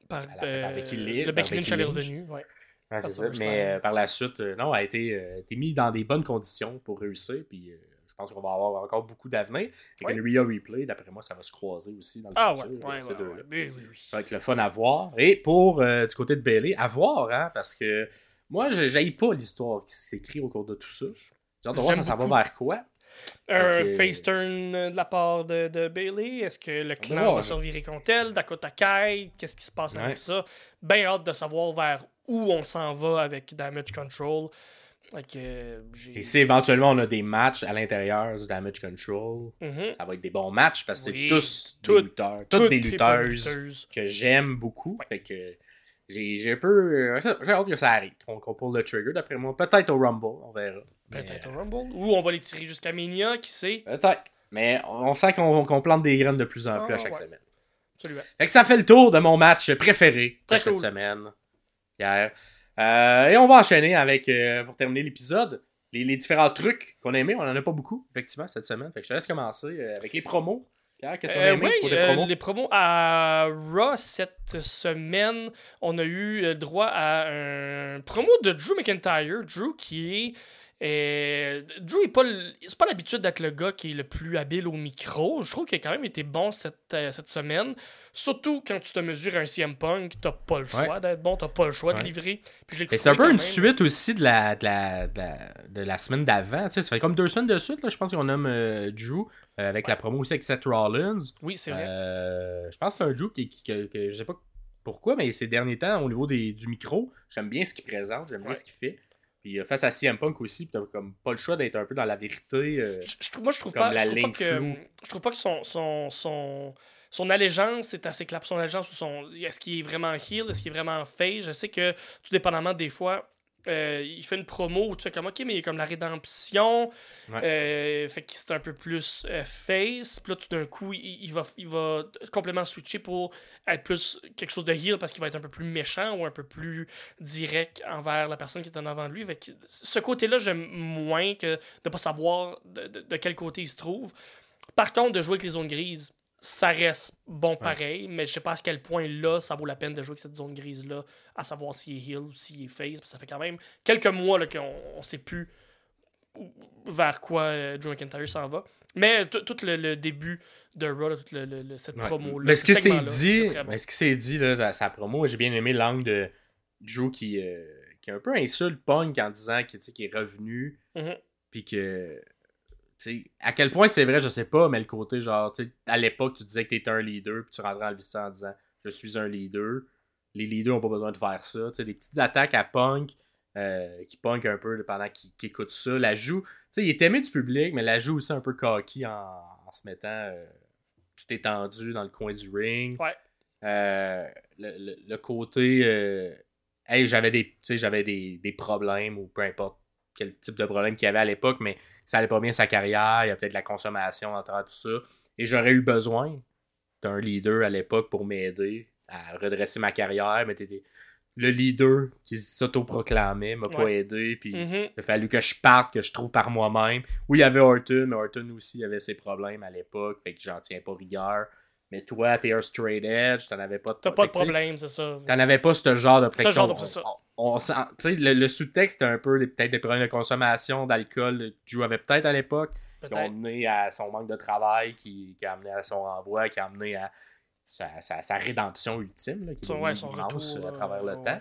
par, à la fin, par euh, Becky Lynch, le Becky Lynch elle est revenue. Ouais. ouais, ça. Mais par la suite, non, a été, été mis dans des bonnes conditions pour réussir. Puis je pense qu'on va avoir encore beaucoup d'avenir. Avec Ouais. une Rhea Replay, d'après moi, ça va se croiser aussi dans le Ah futur. ouais, ces deux-là. Oui, oui. Ça va être le fun à voir. Et pour euh, du côté de Bailey, à voir, hein, parce que moi, je n'aille pas l'histoire qui s'écrit au cours de tout ça. J'ai hâte de voir ça s'en va vers quoi. Un Ok. face turn euh, de la part de, de Bailey. Est-ce que le clan voir, va revirer contre elle? Dakota Kai, qu'est-ce qui se passe Ouais. avec ça? Ben hâte de savoir vers où on s'en va avec Damage Control. Euh, Et si éventuellement on a des matchs à l'intérieur du Damage Control, Mhm. ça va être des bons matchs parce que Oui. c'est tous des lutteurs. Toutes, Toutes des lutteuses lutteuses. que j'aime beaucoup. Fait que j'ai un peu. euh, J'ai hâte que ça arrive, qu'on pull le trigger d'après moi. Peut-être au Rumble, on verra. Peut-être au Rumble. Ou on va les tirer jusqu'à Mania, qui sait? Peut-être. Mais on sent qu'on plante des graines de plus en plus Ah, à chaque ouais. semaine. Absolument. Fait que ça fait le tour de mon match préféré de cette semaine. Hier. Euh, et on va enchaîner avec, euh, pour terminer l'épisode, les, les différents trucs qu'on a aimés. On en a pas beaucoup, effectivement, cette semaine. Fait que je te laisse commencer euh, avec les promos. Pierre, qu'est-ce qu'on a aimé oui, pour les promos? les promos à Raw cette semaine, on a eu droit à un promo de Drew McIntyre. Drew qui est. Drew est pas, c'est pas l'habitude d'être le gars qui est le plus habile au micro. Je trouve qu'il a quand même été bon cette, cette semaine. Surtout quand tu te mesures un CM Punk, t'as pas le choix Ouais. d'être bon, t'as pas le choix de livrer. Puis c'est un peu une même- suite aussi de la, de la, de la, de la semaine d'avant. Ça fait comme deux semaines de suite, là, je pense qu'on nomme euh, Drew, euh, avec la promo aussi avec Seth Rollins. Oui, c'est vrai. Euh, je pense que c'est un Drew qui, qui- que, que je sais pas pourquoi, mais ces derniers temps, au niveau des, du micro, j'aime bien ce qu'il présente, j'aime bien ce qu'il fait. Puis euh, face à CM Punk aussi, t'as comme pas le choix d'être un peu dans la vérité. moi, je trouve pas, la je trouve pas que, floue. je trouve pas que son, son, son, son allégeance est assez claire. Son allégeance ou son. Est-ce qu'il est vraiment heel? Est-ce qu'il est vraiment face? Je sais que, tout dépendamment des fois, euh, il fait une promo où tu fais comme, ok, mais il y a comme la rédemption. Ouais. Euh, fait que c'est un peu plus euh, face. Puis là, tout d'un coup, il, il va, il va complètement switcher pour être plus quelque chose de heel parce qu'il va être un peu plus méchant ou un peu plus direct envers la personne qui est en avant de lui. Fait que ce côté-là, j'aime moins que de pas savoir de, de- de quel côté il se trouve. Par contre, de jouer avec les zones grises, ça reste bon pareil, mais je sais pas à quel point là, ça vaut la peine de jouer avec cette zone grise-là, à savoir s'il est heel ou s'il est face. parce que Ça fait quand même quelques mois là, qu'on on sait plus vers quoi euh, Drew McIntyre s'en va. Mais tout le, le début de Raw, toute le- le- le- cette ouais. promo-là. Mais ce qui s'est dit, bon. mais ce qui s'est dit là, dans sa promo, j'ai bien aimé l'angle de Drew qui, euh, qui un peu insulte Punk en disant qu'il est revenu, puis que. Tu à quel point c'est vrai, je sais pas, mais le côté genre, tu à l'époque, tu disais que t'étais un leader, puis tu rentrais dans le vestiaire en disant Je suis un leader. Les leaders ont pas besoin de faire ça. Tu des petites attaques à Punk, euh, qui punk un peu pendant qu'il qu'il écoute ça. La joue, tu sais, il est aimé du public, mais la joue aussi un peu cocky en, en se mettant euh, tout étendu dans le coin du ring. Ouais. Euh, le, le- le côté, euh, hey, j'avais des, tu des, des problèmes ou peu importe quel type de problème qu'il y avait à l'époque, mais ça allait pas bien sa carrière, il y a peut-être de la consommation travers tout ça. Et j'aurais eu besoin d'un leader à l'époque pour m'aider à redresser ma carrière, mais t'étais le leader qui s'autoproclamait m'a pas aidé, puis Mhm. il a fallu que je parte, que je trouve par moi-même. Oui, il y avait Orton, mais Orton aussi avait ses problèmes à l'époque, fait que j'en tiens pas rigueur. Mais toi, t'es un straight edge, t'en avais pas de T'as pas de problème, c'est ça. T'en avais pas ce genre de Ce genre de- on- ça. on- on sent- tu sais, le, le sous-texte c'était un peu peut-être des problèmes de consommation d'alcool que Drew avait peut-être à l'époque qui ont mené à son manque de travail qui, qui a amené à son renvoi qui a amené à sa, sa- sa rédemption ultime là, qui est ouais, son immense, retour, à travers le euh, ouais. temps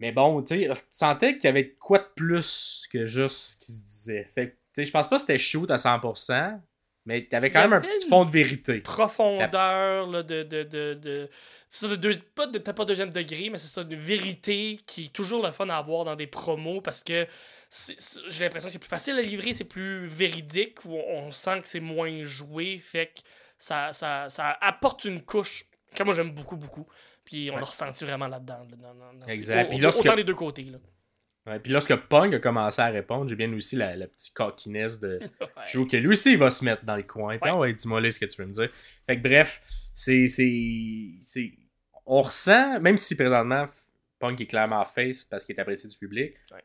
mais bon tu sentais qu'il y avait quoi de plus que juste ce qui se disait je pense pas que c'était shoot à 100% mais t'avais quand même un petit fond de vérité profondeur là, de, de, de, de- ça, de deux- pas de t'as pas deuxième degré mais c'est ça une vérité qui est toujours le fun à avoir dans des promos parce que j'ai l'impression que c'est plus facile à livrer c'est plus véridique où on, sent que c'est moins joué fait que ça, ça, ça apporte une couche que moi j'aime beaucoup beaucoup puis on Ouais. l'a ressenti vraiment là-dedans là, dans- dans- dans- Exact. au- Puis lorsque- autant des deux côtés là. Ouais, puis lorsque Punk a commencé à répondre, j'ai bien aussi la, la petite cockiness de. [LAUGHS] Joe que lui aussi il va se mettre dans le coin. Puis Ouais. ouais, dis-moi là ce que tu veux me dire. Fait que bref, c'est. On ressent, même si présentement Punk est clairement face parce qu'il est apprécié du public, Ouais.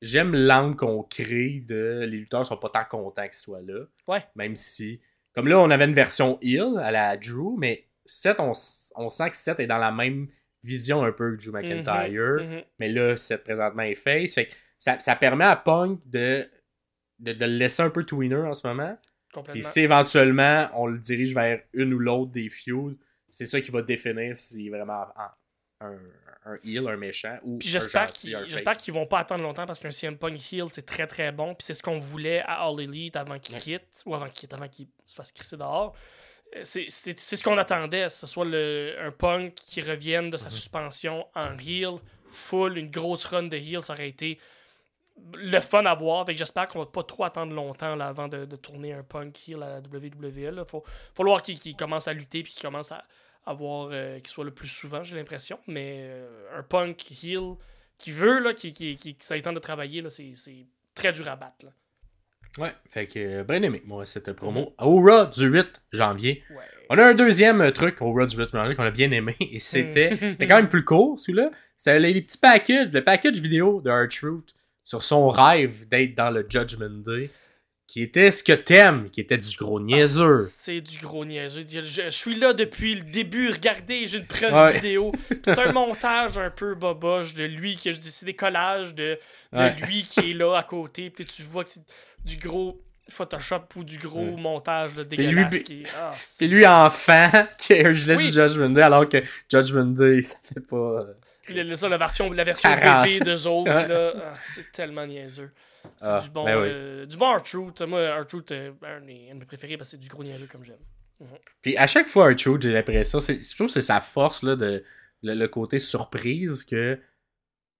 j'aime l'angle qu'on crée de les lutteurs sont pas tant contents qu'ils soient là. Ouais. Même si. Comme là, on avait une version heel à la Drew, mais Seth, on, on sent que Seth est dans la même vision un peu que Drew McIntyre. Mhm. Mais là, Seth présentement est face. Fait que ça, ça permet à Punk de, de, de le laisser un peu tweener en ce moment. Puis si éventuellement on le dirige vers une ou l'autre des feuds, c'est ça qui va définir s'il est vraiment un, un, un heel, un méchant ou Puis j'espère qu'ils qu'ils vont pas attendre longtemps parce qu'un CM Punk heel, c'est très très bon. Puis c'est ce qu'on voulait à All Elite avant qu'il Ouais. quitte, ou avant qu'il quitte, avant qu'il se fasse crisser dehors. Euh, C'est ce qu'on attendait, que ce soit le, un Punk qui revienne de sa Mhm. suspension en heel, full, une grosse run de heel, ça aurait été le fun à voir. J'espère qu'on va pas trop attendre longtemps là, avant de, de tourner un Punk heel à la WWE. Là. Faut, falloir qu'il commence à lutter puis qu'il commence à, à voir euh, qu'il soit le plus souvent, j'ai l'impression. Mais euh, un Punk heel qui veut, là, qui, qui, qui, ça le temps de travailler, c'est, c'est très dur à battre. là. Ouais, fait que euh, bien aimé, moi, cette promo. Au Raw du 8 janvier. Ouais. On a un deuxième euh, truc au Raw du 8 janvier qu'on a bien aimé, et c'était c'était quand même plus court, celui-là. C'était les, petits packages, le package vidéo de R-Truth sur son rêve d'être dans le Judgment Day, qui était ce que t'aimes, qui était du gros niaiseux. C'est du gros niaiseux. Je, je suis là depuis le début. Regardez, j'ai une preuve Ouais. vidéo. C'est un [LAUGHS] montage un peu boboche de lui. que je dis C'est des collages de, de Ouais. lui qui est là à côté. Puis tu vois que c'est du gros Photoshop ou du gros Ouais. montage de lui, dégueulasse. bi- qui est- ah, C'est lui enfant [LAUGHS] qui a un gilet Oui. du Judgment Day, alors que Judgment Day, [LAUGHS] ça fait pas... euh, Le- le- ça, la version, la version 40. bébé d'eux [LAUGHS] autres, là, ah, c'est tellement niaiseux. C'est Ah, du bon, ben oui. euh, du bon. Moi, euh, un, de mes- un de mes préférés parce que c'est du gros niaiseux comme j'aime. Puis à chaque fois, R-Truth, j'ai l'impression, c'est- je trouve que c'est sa force, là, de, le, le côté surprise, que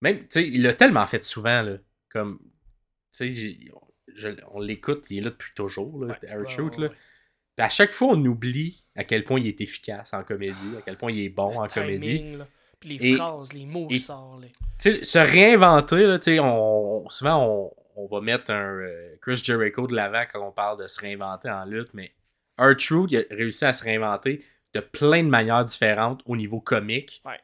même, tu sais, il l'a tellement fait souvent, là, comme, tu sais, je- on l'écoute, il est là depuis toujours, là, R-Truth, Ouais, là. ouais, Puis à chaque fois, on oublie à quel point il est efficace en comédie, à quel point il est bon en comédie. Là. Puis les Et- phrases, les mots qui sortent. les- Tu sais, se réinventer, là, tu sais, on, on- souvent on, on va mettre un euh, Chris Jericho de l'avant quand on parle de se réinventer en lutte, mais R-Truth il a réussi à se réinventer de plein de manières différentes au niveau comique. Ouais.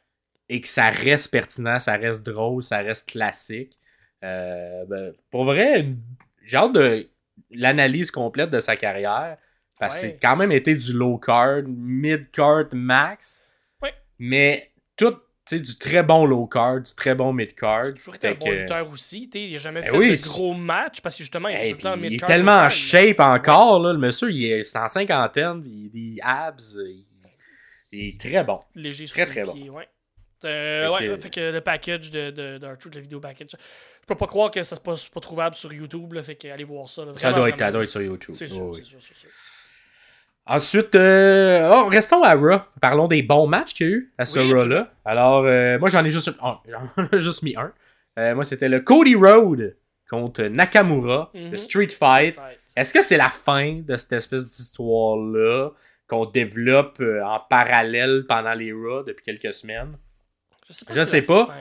Et que ça reste pertinent, ça reste drôle, ça reste classique. Euh, ben, pour vrai, une- j'ai hâte de l'analyse complète de sa carrière. Parce que Ouais. c'est quand même été du low card, mid card max. Ouais. Mais tout, tu sais, du très bon low card, du très bon mid card. Il a toujours été un bon lutteur aussi. Il a jamais Ben fait oui, de gros matchs parce que justement, il est tout le temps puis il est tellement en shape encore, là, le monsieur, il est 150 il a des abs, il, il est très bon. léger Très, très bon. ouais. Euh, ouais, fait que le package de, de, d'R-Truth, le vidéo package, je peux pas croire que ça c'est pas, pas trouvable sur YouTube, là, fait que allez voir ça. là, Ça doit, être, ça doit être sur YouTube. C'est sûr, oui. sûr. Ensuite, euh, oh, restons à Raw. Parlons des bons matchs qu'il y a eu à ce Oui, Raw-là. Alors, euh, moi, j'en ai juste, oh, j'en [LAUGHS] ai juste mis un. Euh, moi, c'était le Cody Road contre Nakamura, le Street Fight. Fight. Est-ce que c'est la fin de cette espèce d'histoire-là qu'on développe en parallèle pendant les Raw depuis quelques semaines? Je sais pas. Je si sais la pas. fin-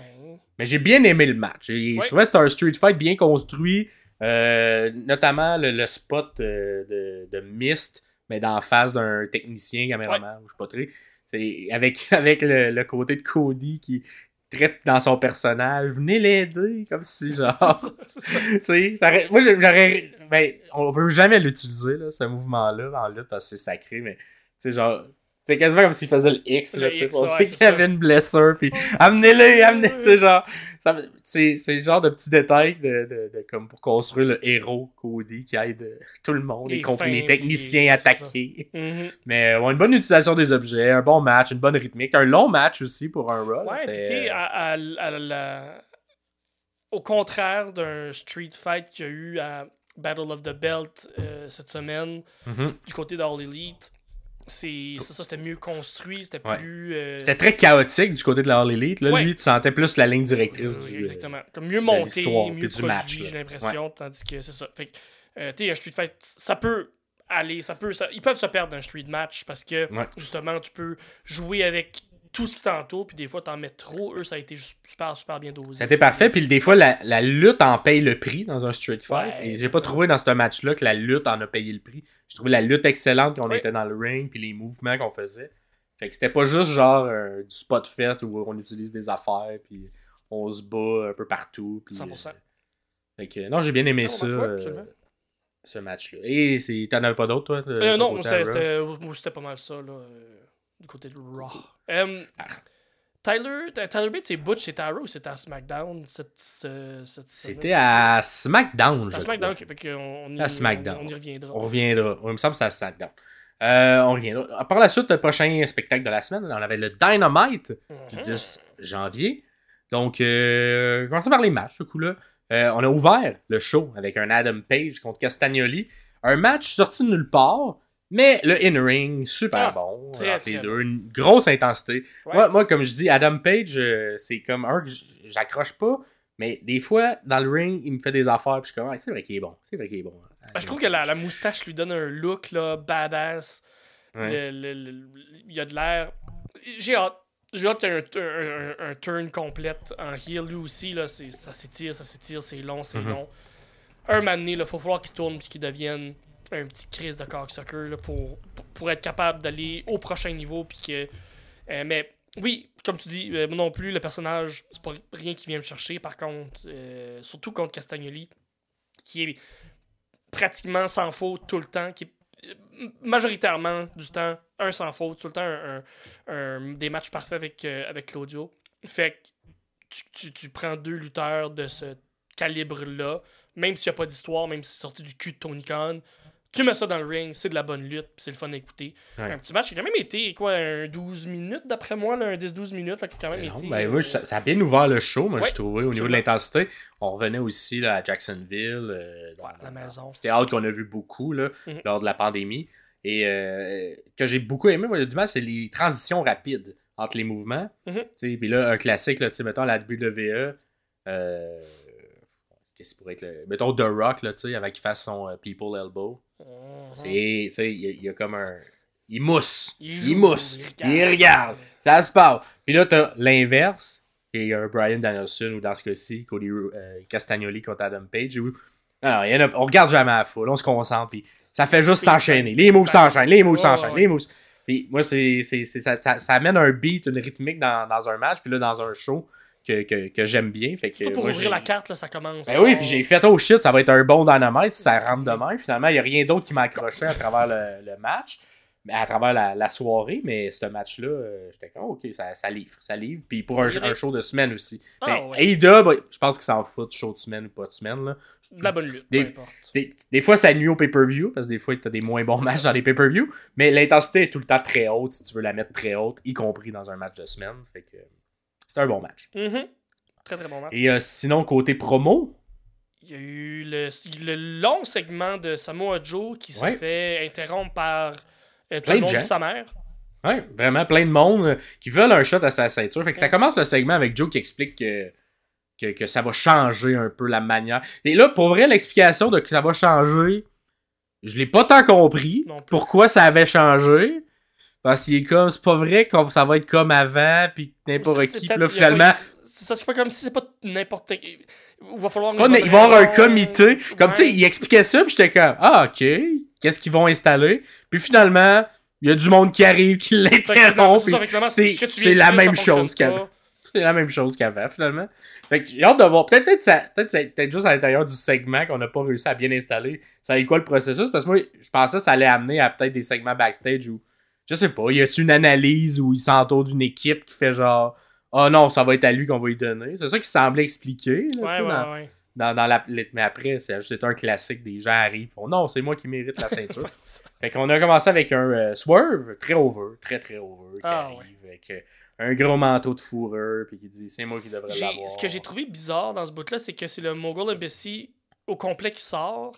Mais j'ai bien aimé le match. Je trouvais que c'était un Street Fight bien construit. euh, notamment le, le spot euh, de, de Mist, mais dans la face d'un technicien, caméraman, ou je sais pas trop. C'est avec, [LAUGHS] avec le, le côté de Cody qui traite dans son personnage. Venez l'aider, comme si [LAUGHS] genre. [LAUGHS] Tu sais, moi j'aurais. Ben, on veut jamais l'utiliser, là, ce mouvement-là, en lutte, parce que c'est sacré, mais tu sais, genre. C'est quasiment comme s'il faisait le X, là, tu sais, X, pour ouais, ceux c'est qui ça. avaient une blessure, puis amenez-le, amenez, tu sais, genre. C'est le genre de petits détails de, de- de- comme pour construire le héros Cody qui aide euh, tout le monde, Les fins, les techniciens attaqués. Mhm. Mais euh, ouais, une bonne utilisation des objets, un bon match, une bonne rythmique, un long match aussi pour un Raw. Ouais, puis à, à- à la- Au contraire d'un Street Fight qu'il y a eu à Battle of the Belt euh, cette semaine, Mhm. du côté d'All Elite, c'est ça, c'était mieux construit, c'était Ouais. plus... euh, C'était très chaotique du côté de la All Elite. Là, Ouais. lui, tu sentais plus la ligne directrice Euh, du. euh, Exactement. Comme mieux monté, mieux produit, match, j'ai l'impression, tandis que c'est ça. Fait que, euh, tu sais, un Street Fight, ça peut aller, ça peut, ça- ils peuvent se perdre d'un Street Match parce que, justement, tu peux jouer avec tout ce qui t'entoure, puis des fois, t'en mets trop. Eux, ça a été juste super, super bien dosé. C'était parfait. Puis des fois, la, la lutte en paye le prix dans un Street Fight. Ouais, et j'ai pas trouvé dans ce match-là que la lutte en a payé le prix. J'ai trouvé la lutte excellente quand on Ouais. était dans le ring, puis les mouvements qu'on faisait. Fait que c'était pas juste genre euh, du spot fest où on utilise des affaires, puis on se bat un peu partout. Puis, 100%. euh, fait que non, j'ai bien aimé Non, ça, match, ouais, euh, ce match-là. Et t'en avais pas d'autres, toi Euh, non, c'était pas mal ça, là, du côté de Raw. Euh, Tyler, Tyler Bates et Butch, c'était à Raw ou c'était à SmackDown? Cette, ce- cette C'était à SmackDown, je à SmackDown, crois. ok, fait qu'on y, À SmackDown. on y reviendra. On reviendra. Il me semble que c'est à SmackDown. Euh, on reviendra. Par la suite, le prochain spectacle de la semaine, on avait le Dynamite du Mhm. 10 janvier. Donc, euh, commençons par les matchs, ce coup-là. Euh, on a ouvert le show avec un Adam Page contre Castagnoli. Un match sorti de nulle part, mais le in-ring, super Ah, bon. très, deux, une grosse intensité. Ouais. Moi, moi, comme je dis, Adam Page, euh, c'est comme un que j'accroche pas, mais des fois, dans le ring, il me fait des affaires, puis je suis comme, Ah, c'est vrai qu'il est bon. C'est vrai qu'il est bon. Ben, je trouve que la, la moustache lui donne un look là, badass. Ouais. Le- le- le- il y a de l'air. J'ai hâte. J'ai hâte qu'il y ait un, un- un- un turn complète en heel. Lui aussi, là, ça s'étire, ça s'étire, c'est long, c'est Mhm. long. un moment donné, il faut falloir qu'il tourne puis qu'il devienne un petit crise de cocksucker là, pour, pour, être capable d'aller au prochain niveau. Puis que, euh, mais oui, comme tu dis, euh, moi non plus, le personnage, c'est pas rien qui vient me chercher. Par contre, euh, surtout contre Castagnoli, qui est pratiquement sans faute tout le temps, qui est euh, majoritairement du temps un sans faute, tout le temps un, des matchs parfaits avec, avec Claudio. Fait que tu, tu- prends deux lutteurs de ce calibre-là, même s'il n'y a pas d'histoire, même si c'est sorti du cul de Tony Khan, tu mets ça dans le ring, c'est de la bonne lutte, c'est le fun à écouter. Ouais. Un petit match qui a quand même été, quoi, un 12 minutes d'après moi, là, un 10-12 minutes, là, qui a quand même Non, été. ben, euh, ça, ça a bien ouvert le show, moi, Ouais, je trouvais, au niveau de l'intensité. On revenait aussi là, à Jacksonville. euh, dans- la maison. C'était hâte qu'on a vu beaucoup là, Mhm. lors de la pandémie. Et euh, que j'ai beaucoup aimé, moi, du c'est les transitions rapides entre les mouvements. Sais, Puis là, un classique, là, mettons la WWE. Euh, Qu'est-ce qui pourrait être le. Mettons The Rock, là, tu sais, avant qu'il fasse son People Elbow. Mhm. C'est, tu sais, il y, a- il y a comme un. Il mousse. Il Il, mousse. il Il regarde. Ça se passe. Puis là, t'as l'inverse. qui est un Brian Danielson ou dans ce cas-ci, Cody euh, Castagnoli contre Adam Page. Où, non, non, il y en a- on regarde jamais à la foule. On se concentre. Puis ça fait juste s'enchaîner. Les moves s'enchaînent. Les moves s'enchaînent. Les moves. Puis moi, c'est, c'est, c'est- ça, ça, ça amène un beat, une rythmique dans, dans un match. Puis là, dans un show que, que, que j'aime bien. Fait que, pour moi, ouvrir la carte, là, ça commence. ben oui, puis j'ai fait oh shit, ça va être un bon dynamite ça rentre demain. Finalement, il n'y a rien d'autre qui m'a accroché à travers le, le match, à travers la, la soirée. Mais ce match-là, euh, j'étais comme ok, ça, ça livre, ça livre. Puis pour un, un show de semaine aussi. Ah, Mais ouais. AEW, ben, je pense qu'ils s'en foutent, show de semaine ou pas de semaine. Là. De la bonne lutte, Des- peu importe. Des, des fois, ça nuit au pay-per-view, parce que des fois, tu as des moins bons matchs ça. dans les pay-per-view. Mais l'intensité est tout le temps très haute si tu veux la mettre très haute, y compris dans un match de semaine. Fait que c'est un bon match. Mhm. Très très bon match. Et euh, sinon, côté promo, Il y a eu le, le long segment de Samoa Joe qui s'est Ouais. fait interrompre par euh, Plein le de monde de gens. sa mère. Ouais, vraiment plein de monde euh, qui veulent un shot à sa ceinture. Fait que ça commence le segment avec Joe qui explique que, que, que ça va changer un peu la manière. Et là, pour vrai, l'explication de que ça va changer, je l'ai pas tant compris. Pourquoi ça avait changé? Parce qu'il est comme, c'est pas vrai que ça va être comme avant, puis n'importe qui. Là, a finalement, ça, c'est pas comme si c'est pas n'importe qui. Il va falloir. pas- il va y avoir un comité. Comme tu sais, il expliquait ça, puis j'étais comme, ah, ok, qu'est-ce qu'ils vont installer? Puis finalement, il y a du monde qui arrive, qui [LAUGHS] l'interrompt. c'est ce la même chose qu'avant. [LAUGHS] C'est la même chose qu'avant, finalement. Fait que j'ai hâte de voir. Peut-être peut ça, peut-être c'est peut-être juste à l'intérieur du segment qu'on n'a pas réussi à bien installer. Ça allait quoi le processus? Parce que moi, je pensais que ça allait amener à peut-être des segments backstage où, je sais pas, y a-tu une analyse où il s'entoure d'une équipe qui fait genre, oh non, ça va être à lui qu'on va lui donner? C'est ça qui semblait expliquer. Là, tu Ouais, sais, ouais, dans, ouais. dans, dans la, mais après, c'est juste un classique. Des gens arrivent, font non, c'est moi qui mérite la ceinture. [LAUGHS] Fait qu'on a commencé avec un euh, swerve très over, très très over, qui Ah, arrive avec euh, un gros manteau de fourrure, puis qui dit c'est moi qui devrais l'avoir. Ce que j'ai trouvé bizarre dans ce bout-là, c'est que c'est le Mogul Embassy au complet qui sort,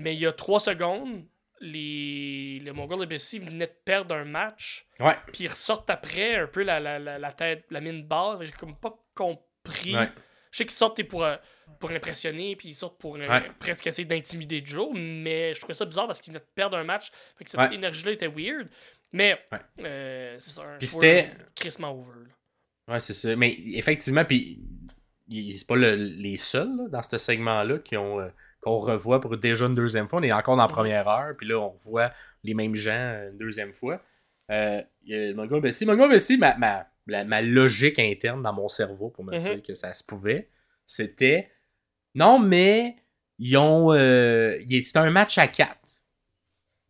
mais il y a trois secondes, les... le Mogul Embassy venait de perdre un match, Ouais, puis ils ressortent après un peu la, la, la, la tête, la mine basse. J'ai comme pas compris. ouais. Je sais qu'ils sortent pour, euh, pour impressionner, puis ils sortent pour euh, presque essayer d'intimider Joe, mais je trouvais ça bizarre parce qu'ils venaient de perdre un match. Fait que cette énergie-là était weird. Mais euh, c'est ça, un Puis c'était- crissement over. là. Ouais, c'est ça. Mais effectivement, puis c'est pas le- les seuls là, dans ce segment-là qui ont euh, qu'on revoit pour déjà une deuxième fois. On est encore dans la Mhm. première heure, puis là, on revoit les mêmes gens euh, une deuxième fois. Euh, il y a Mongo Bessie. Mongo Bessie, ma, ma, la- ma logique interne dans mon cerveau pour me Mhm. dire que ça se pouvait, c'était non, mais ils ont. Euh, c'était un match à quatre.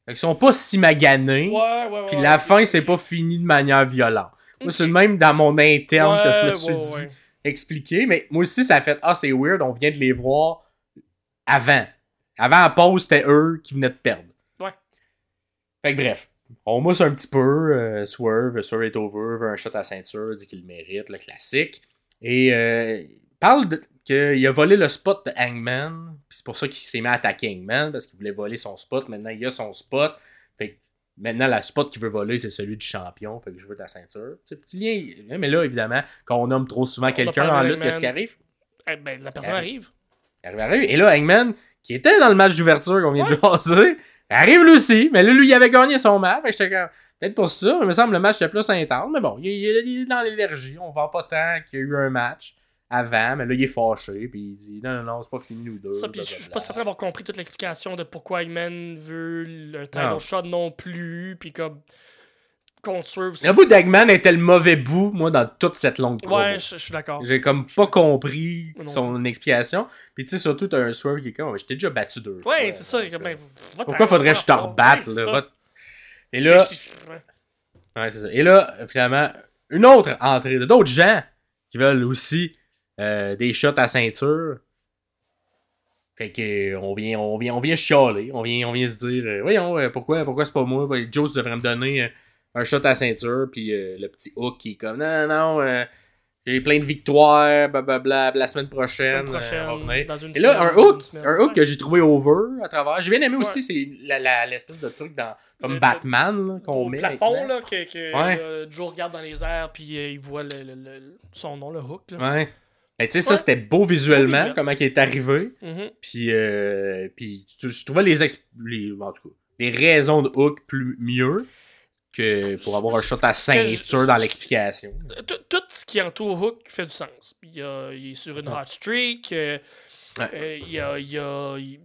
Fait qu'ils sont pas si maganés. Ouais, ouais, ouais. Puis la fin, c'est pas fini de manière violente. Moi, c'est le même dans mon interne que je me suis dit, expliqué. Mais moi aussi, ça a fait Ah, c'est weird, on vient de les voir avant. Avant la pause, c'était eux qui venaient de perdre. Ouais. Fait que bref, on mousse un petit peu. euh, Swerve, Swerve est over, veut un shot à ceinture, dit qu'il le mérite, le classique. Et euh, parle de- qu'il a volé le spot de Hangman. Puis c'est pour ça qu'il s'est mis à attaquer Hangman, parce qu'il voulait voler son spot. Maintenant, il a son spot. Fait que maintenant, la spot qu'il veut voler, c'est celui du champion. Fait que je veux ta ceinture. Tu sais, petit lien. Mais là, évidemment, quand on nomme trop souvent quelqu'un en lutte, qu'est-ce qui arrive? Eh ben, la personne Arrive. Arrive. Arrive. Et là, Hangman, qui était dans le match d'ouverture qu'on vient de jaser, arrive lui aussi. Mais là, lui, il avait gagné son match. Fait que j'étais comme, peut-être pour ça. Mais il me semble que le match était plus intense. Mais bon, il, il- il est dans l'énergie. On vend pas tant qu'il y a eu un match. avant, mais là, il est fâché, puis il dit non, non, non, c'est pas fini, nous deux. Ça, puis je suis pas certain d'avoir compris toute l'explication de pourquoi Eggman veut le title shot non plus, puis comme. C'est- Le bout d'Eggman était le mauvais bout, moi, dans toute cette longue promo. Ouais, je suis d'accord. J'ai comme pas compris non son explication. Puis tu sais, surtout, t'as un Swerve qui est comme, je t'ai déjà battu deux fois. Ouais, c'est ça. ben, Pourquoi faudrait que je te rebatte, là? va- Et là, ouais. c'est ça. Et là, finalement, une autre entrée de d'autres gens qui veulent aussi euh, des shots à ceinture. Fait que euh, on vient, on vient, on vient chialer, on vient, on vient se dire, euh, voyons, pourquoi, pourquoi c'est pas moi? Joe devrait me donner un shot à ceinture, puis euh, le petit Hook qui est comme, non, non, euh, j'ai plein de victoires, blablabla, la semaine prochaine, Semaine prochaine, euh, venir. dans une Et là, semaine, un hook, semaine. un hook Ouais. que j'ai trouvé over à travers. J'ai bien aimé aussi, c'est la- la- l'espèce de truc dans, comme Le- Batman qu'on met. plafond maintenant. là, que, que Ouais. Joe regarde dans les airs puis il voit le, le- le- son nom, le hook. Là. Ouais. Ben, tu sais, ça, c'était beau visuellement, visuel. comment il est arrivé. Mhm. Puis, euh, puis je trouvais les, les, en tout cas, les raisons de Hook plus mieux que pour avoir un shot à ceinture dans l'explication. Tout, ce qui entoure Hook fait du sens. Il, y a- il est sur une hot streak. euh, Ouais. euh, il, y a- il y a- il-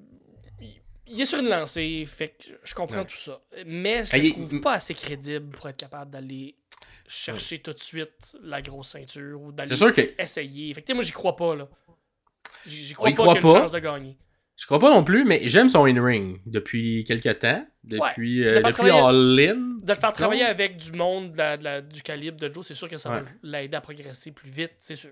il- il est sur une lancée. Fait que je comprends Ouais. tout ça. Mais je Ah, le il- trouve pas assez crédible pour être capable d'aller chercher tout de suite la grosse ceinture ou d'aller que essayer. Fait que moi, j'y crois pas. là. J'y crois On pas qu'il y a une chance de gagner. Je crois pas non plus, mais j'aime son in-ring depuis quelques temps. Depuis, De euh, depuis All-In. De le faire disons. travailler avec du monde de la- de la- du calibre de Joe, c'est sûr que ça Ouais. va l'aider à progresser plus vite, c'est sûr.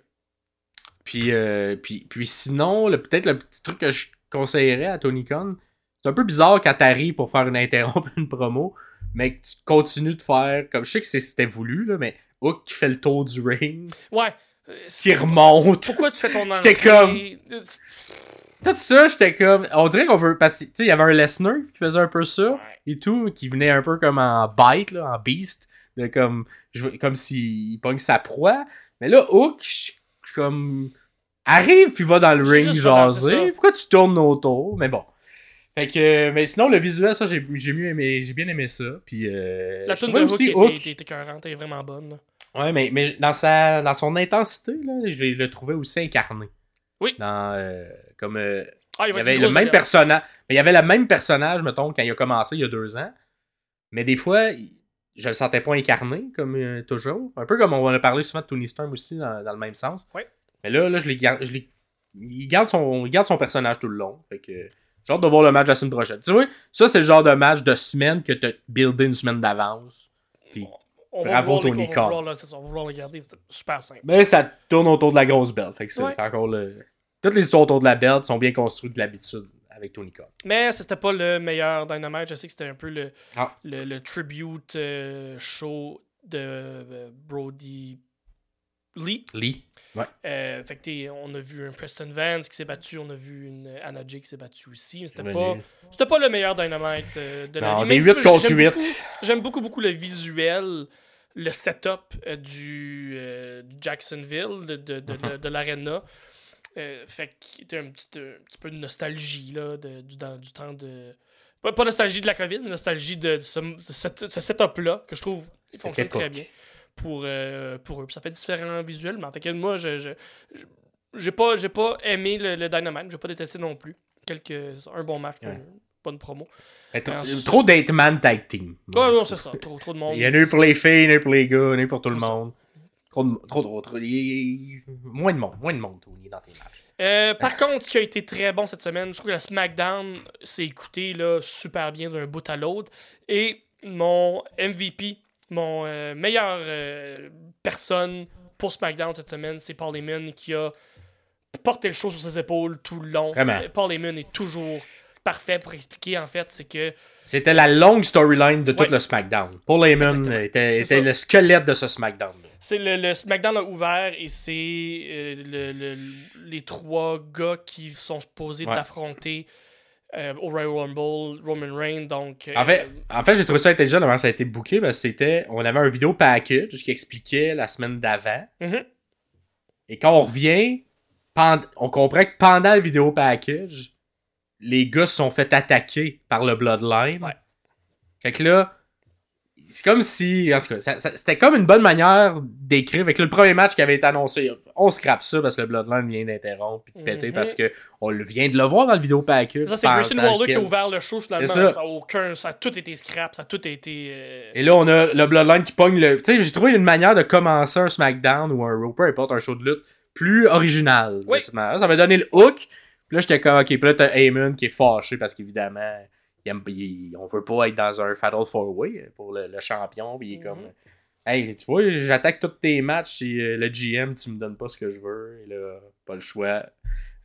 Puis, euh, puis, puis sinon, peut-être le petit truc que je conseillerais à Tony Khan, c'est un peu bizarre quand t'arrives pour faire une interrompre [LAUGHS] une promo, mais que tu continues de faire, comme je sais que c'était voulu, là, mais Hook qui fait le tour du ring, Ouais. euh, qui remonte. Pourquoi tu fais ton [LAUGHS] entrée? J'étais comme- Tout ça, j'étais comme. On dirait qu'on veut. Parce que, tu sais, il y avait un Lesnar qui faisait un peu ça et tout, qui venait un peu comme en bite, là, en beast, de comme. je Comme s'il pogne sa proie. Mais là, Hook, je- comme. Arrive puis va dans le ring jaser. Pourquoi tu tournes autour? Mais bon. Fait que. Mais sinon, le visuel, ça, j'ai j'ai mieux aimé. J'ai bien aimé ça. Puis. Euh, La tune de Hook aussi était, Hook. était, était écœurante, elle est vraiment bonne. là. Ouais, mais, mais dans, sa, dans son intensité, là, je le trouvais aussi incarné. Oui. Dans, euh, comme, euh, Ah, il y avait le même personnage. Mais il y avait le même personnage, mettons, quand il a commencé il y a deux ans. Mais des fois, je le sentais pas incarné, comme euh, toujours. Un peu comme on en a parlé souvent de Tony Storm aussi, dans, dans le même sens. Ouais. Mais là, là je l'ai il, garde son, il garde son personnage tout le long. Fait que j'ai hâte de voir le match la semaine prochaine. Tu vois, ça, c'est le genre de match de semaine que tu as buildé une semaine d'avance. Puis On Bravo, Tony Khan. on va vouloir le garder, c'est super simple. Mais ça tourne autour de la grosse belt. Fait que Ouais. c'est encore le. Toutes les histoires autour de la belt sont bien construites de l'habitude avec Tony Khan. Mais c'était pas le meilleur Dynamite. Je sais que c'était un peu le, Ah. le, le tribute euh, show de euh, Brody Lee. Lee. Euh, fait que on a vu un Preston Vance qui s'est battu, on a vu une Anna Jay qui s'est battue aussi. mais C'était pas, c'était pas le meilleur Dynamite de la Non, vie. des Même si 8 contre j'aime 8. beaucoup- J'aime beaucoup, beaucoup le visuel, le setup du, du Jacksonville, de, de, de, Mhm. de- de l'arena. Euh, fait qu'il était un petit, un petit peu de nostalgie là, de- du, dans- du temps de. Pas, pas nostalgie de la COVID, mais nostalgie de, de ce, de cette- ce setup-là que je trouve il fonctionne très bien pour, euh, pour eux. Puis ça fait différent visuellement. Fait que moi, je, je, j'ai pas, j'ai pas aimé le, le Dynamite, j'ai pas détesté non plus. Quelques, un bon match, Ouais. une bonne promo. Trop- Ensuite- Trop d'Eight-Man tag team. Ouais, non, c'est ça. Trop, trop de monde. Il y en a eu pour les filles, il y en a eu pour les gars, il y en a eu pour tout le monde. Trop, de- trop, trop, Moins de monde, moins de monde, Tony, dans tes matchs. Euh, par contre, ce qui a été très bon cette semaine, je trouve que le SmackDown s'est écouté là, super bien d'un bout à l'autre. Et mon MVP, mon euh, meilleure euh, personne pour SmackDown cette semaine, c'est Paul Heyman qui a porté le show sur ses épaules tout le long. Euh, Paul Heyman est toujours parfait pour expliquer en fait, c'est que C'était la longue storyline de tout Ouais. le SmackDown. Paul Heyman était, le squelette de ce SmackDown. c'est le, le SmackDown a ouvert et c'est euh, le- le- les trois gars qui sont supposés Ouais. d'affronter euh, au Royal Rumble, Roman Reigns, donc... euh, En fait, en fait j'ai trouvé ça intelligent comment ça a été booké. Parce que c'était, on avait un vidéo package qui expliquait la semaine d'avant. mhm. Et quand on revient, pend- on comprend que pendant le vidéo package, les gars se sont fait attaquer par le Bloodline. Ouais. Fait que là, c'est comme si, en tout cas, ça- ça- c'était comme une bonne manière d'écrire. Avec le premier match qui avait été annoncé, on scrape ça parce que le Bloodline vient d'interrompre puis de péter Mhm. parce que on vient de le voir dans le vidéo package. Ça, c'est Grayson Waller qui a ouvert le show finalement. Ça. Ça. a aucun, ça a tout été scrap, ça a tout été. euh, Et là, on a le Bloodline qui pogne le. Tu sais, j'ai trouvé une manière de commencer un SmackDown ou un Raw, peu importe, un show de lutte plus original. de Oui. cette manière. Ça m'a donné le hook. Puis là, j'étais comme, ok, puis là, t'as Heyman qui est fâché parce qu'évidemment, on veut pas être dans un Fatal Four Way pour le, le champion. Puis il est Mhm. comme, hey, tu vois, j'attaque tous tes matchs si euh, le GM, tu me donnes pas ce que je veux. Et là, pas le choix.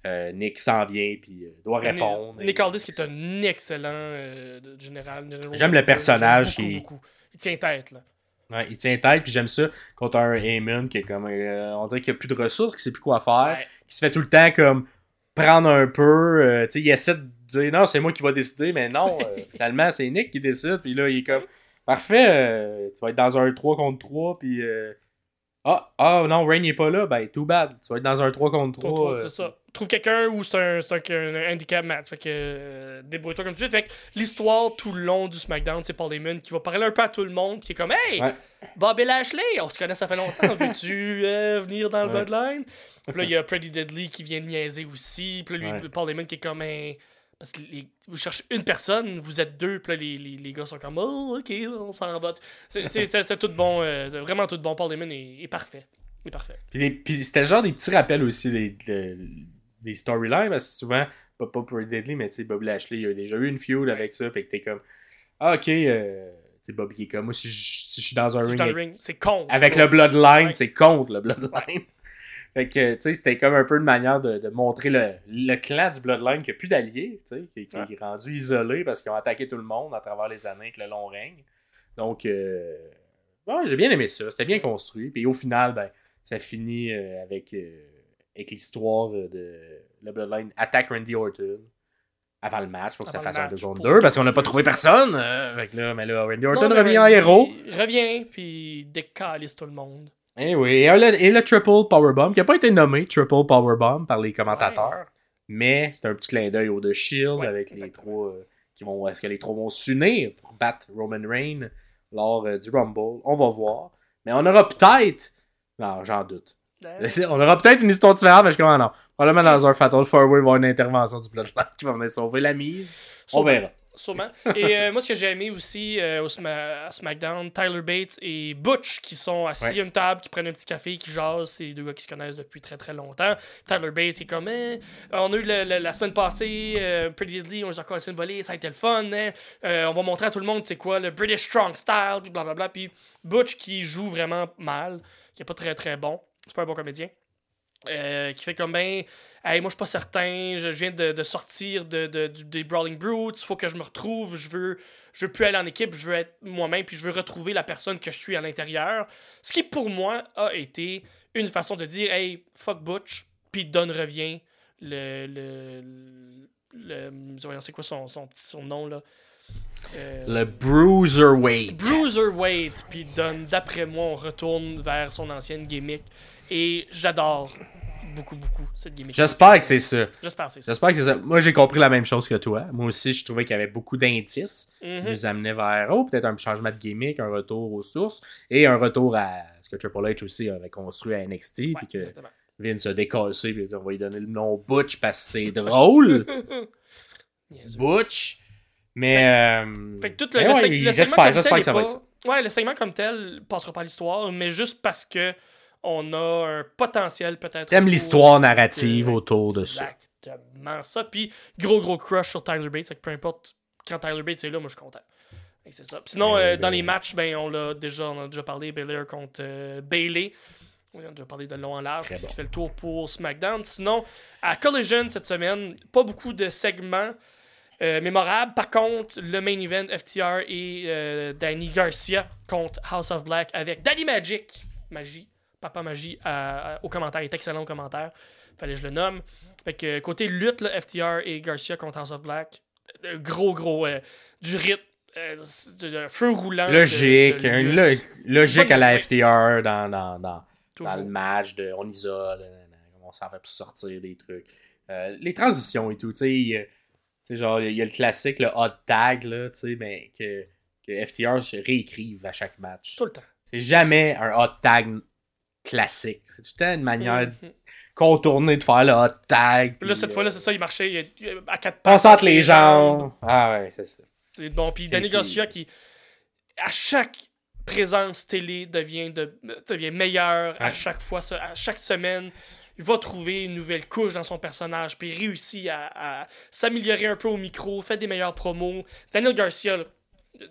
Euh, Nick s'en vient, puis euh, doit répondre. Nick Et- Aldis qui est un excellent euh, général. J'aime le personnage qui- beaucoup. Il tient tête, là. Ouais, il tient tête, puis j'aime ça contre un Heyman qui est comme. euh, on dirait qu'il a plus de ressources, qu'il sait plus quoi faire, Ouais. qui se fait tout le temps comme prendre un peu. euh, tu sais, il essaie de dire non, c'est moi qui va décider, mais non, euh, [LAUGHS] finalement, c'est Nick qui décide, puis là, il est comme. Parfait, euh, tu vas être dans un 3 contre 3, puis. Euh, ah, ah, non, Rain n'est pas là, ben, too bad. Tu vas être dans un 3 contre Toi, 3. toi, c'est ça. Trouve quelqu'un ou c'est un, un, un handicap match. Fait que euh, débrouille-toi comme tu veux. Fait que l'histoire tout le long du SmackDown, c'est Paul Heyman qui va parler un peu à tout le monde, qui est comme Hey, Ouais. Bobby Lashley, on se connaît ça fait longtemps, [LAUGHS] veux-tu euh, venir dans le Ouais. Bloodline? Puis là, il y a Pretty Deadly qui vient de niaiser aussi. Puis là, lui, Ouais. Paul Heyman qui est comme un. Parce que les- vous cherchez une personne, vous êtes deux, puis là, les, les, les gars sont comme Oh, ok, on s'en va. C'est- tout bon, euh, vraiment tout bon. Paul Heyman est, est parfait. Est parfait. Puis, c'était genre des petits rappels aussi des, de- des storylines, parce que souvent, pas, pas pour Deadly, mais tu sais, Bobby Lashley, il a déjà eu une feud avec ça, fait que t'es comme, ah ok, euh, tu sais, Bobby qui est comme, moi si je, si je suis dans un Si ring c'est con. avec le Bloodline, Ouais. c'est contre le Bloodline. Fait que, tu sais, c'était comme un peu une manière de, de montrer le, le clan du Bloodline qui a plus d'alliés, tu sais, qui, qui Ouais. est rendu isolé parce qu'ils ont attaqué tout le monde à travers les années avec le long règne. Donc, euh, ouais, j'ai bien aimé ça, c'était bien construit, puis au final, ben, ça finit euh, avec, euh, avec l'histoire euh, de le Bloodline attaque Randy Orton avant le match pour que ça Avant fasse un match, 2 contre pour 2 parce qu'on n'a pas trouvé personne. euh, fait que là, mais là, Randy Orton Non, revient en héros. Revient, puis décalisse tout le monde. Eh oui, et le, et le Triple Powerbomb, qui n'a pas été nommé Triple Powerbomb par les commentateurs, mais c'est un petit clin d'œil au The Shield Ouais, avec les trois euh, qui vont. Est-ce que les trois vont s'unir pour battre Roman Reigns lors euh, du Rumble? On va voir. Mais on aura peut-être. Non, j'en doute. [LAUGHS] On aura peut-être une histoire différente, mais je comprends non. Probablement dans un Fatal Four Way, il va y avoir une intervention du Bloodline qui va venir sauver la mise. On verra. Sûrement. [LAUGHS] Et euh, moi, ce que j'ai aimé aussi euh, au Sma- à SmackDown, Tyler Bates et Butch qui sont assis Ouais. à une table, qui prennent un petit café, qui jasent. C'est deux gars qui se connaissent depuis très très longtemps. Tyler Bates est comme Eh, On a eu le- le- la semaine passée, euh, Pretty Deadly, on les a cassé une volée, ça a été le fun. hein. On va montrer à tout le monde c'est quoi le British Strong Style, puis blablabla. Puis Butch qui joue vraiment mal, qui est pas très très bon. C'est pas un bon comédien. Euh, qui fait comme ben hey, moi je suis pas certain je, viens de, de sortir de, de- du- des Brawling Brutes faut que je me retrouve je veux je veux plus aller en équipe je veux être moi-même puis je veux retrouver la personne que je suis à l'intérieur ce qui pour moi a été une façon de dire hey fuck Butch puis Don revient le le, le, c'est quoi son, son petit son nom là? Euh, Le Bruiserweight. Bruiserweight, puis Don, d'après moi, on retourne vers son ancienne gimmick. Et j'adore beaucoup, beaucoup cette gimmick. J'espère que c'est ça. J'espère que c'est ça. J'espère que c'est ça. Moi, j'ai compris la même chose que toi. Moi aussi, je trouvais qu'il y avait beaucoup d'indices qui Mhm. nous amenaient vers, oh, peut-être un changement de gimmick, un retour aux sources et un retour à ce que Triple H aussi avait construit à NXT. Ouais, puis que exactement. Vince a décassé, puis on va lui donner le nom Butch parce que c'est drôle. [LAUGHS] Butch. Mais. euh, Fait que tout le, mais le ouais, seg- le segment j'espère, que ça va être ça. Ouais, le segment comme tel passera pas à l'histoire, mais juste parce que on a un potentiel peut-être. T'aimes l'histoire narrative autour de ça. Exactement ça. Puis gros gros crush sur Tyler Bates. Fait que peu importe quand Tyler Bates est là, moi je suis content. C'est ça. Puis Sinon, Ben, euh, ben, dans les matchs, ben on l'a déjà, on a déjà parlé Belair contre euh, Bailey. On a déjà parlé de long en large, ce bon. qui fait le tour pour SmackDown. Sinon, à Collision cette semaine, pas beaucoup de segments euh, mémorables. Par contre, le main event FTR et Danny Garcia contre House of Black avec Danny Magic, Magie, Papa Magie, à- au commentaire. Il est excellent au commentaire. Fallait que je le nomme. Fait que côté lutte, là, FTR et Garcia contre House of Black, euh, gros, gros, euh, du rythme, euh, de- feu roulant. Logique. de lo- logique à la. FTR dans, dans, dans, le match de on isole, on s'en va plus sortir des trucs. Euh, les transitions et tout, tu sais, genre, il y a le classique, le hot tag, là, tu sais, mais que, que FTR se réécrive à chaque match. Tout le temps. C'est jamais un hot tag classique. C'est tout le temps une manière Mhm. contournée de faire le hot tag. Puis là, cette euh, fois-là, c'est ça, il marchait il- à quatre On pattes. sente les jambes. Ah ouais, c'est ça. C'est bon. Puis Danny Garcia qui, à chaque présence télé, devient, de, devient meilleur à chaque fois, à chaque semaine. Il va trouver une nouvelle couche dans son personnage, puis il réussit à, à s'améliorer un peu au micro, fait des meilleures promos. Daniel Garcia, là, euh,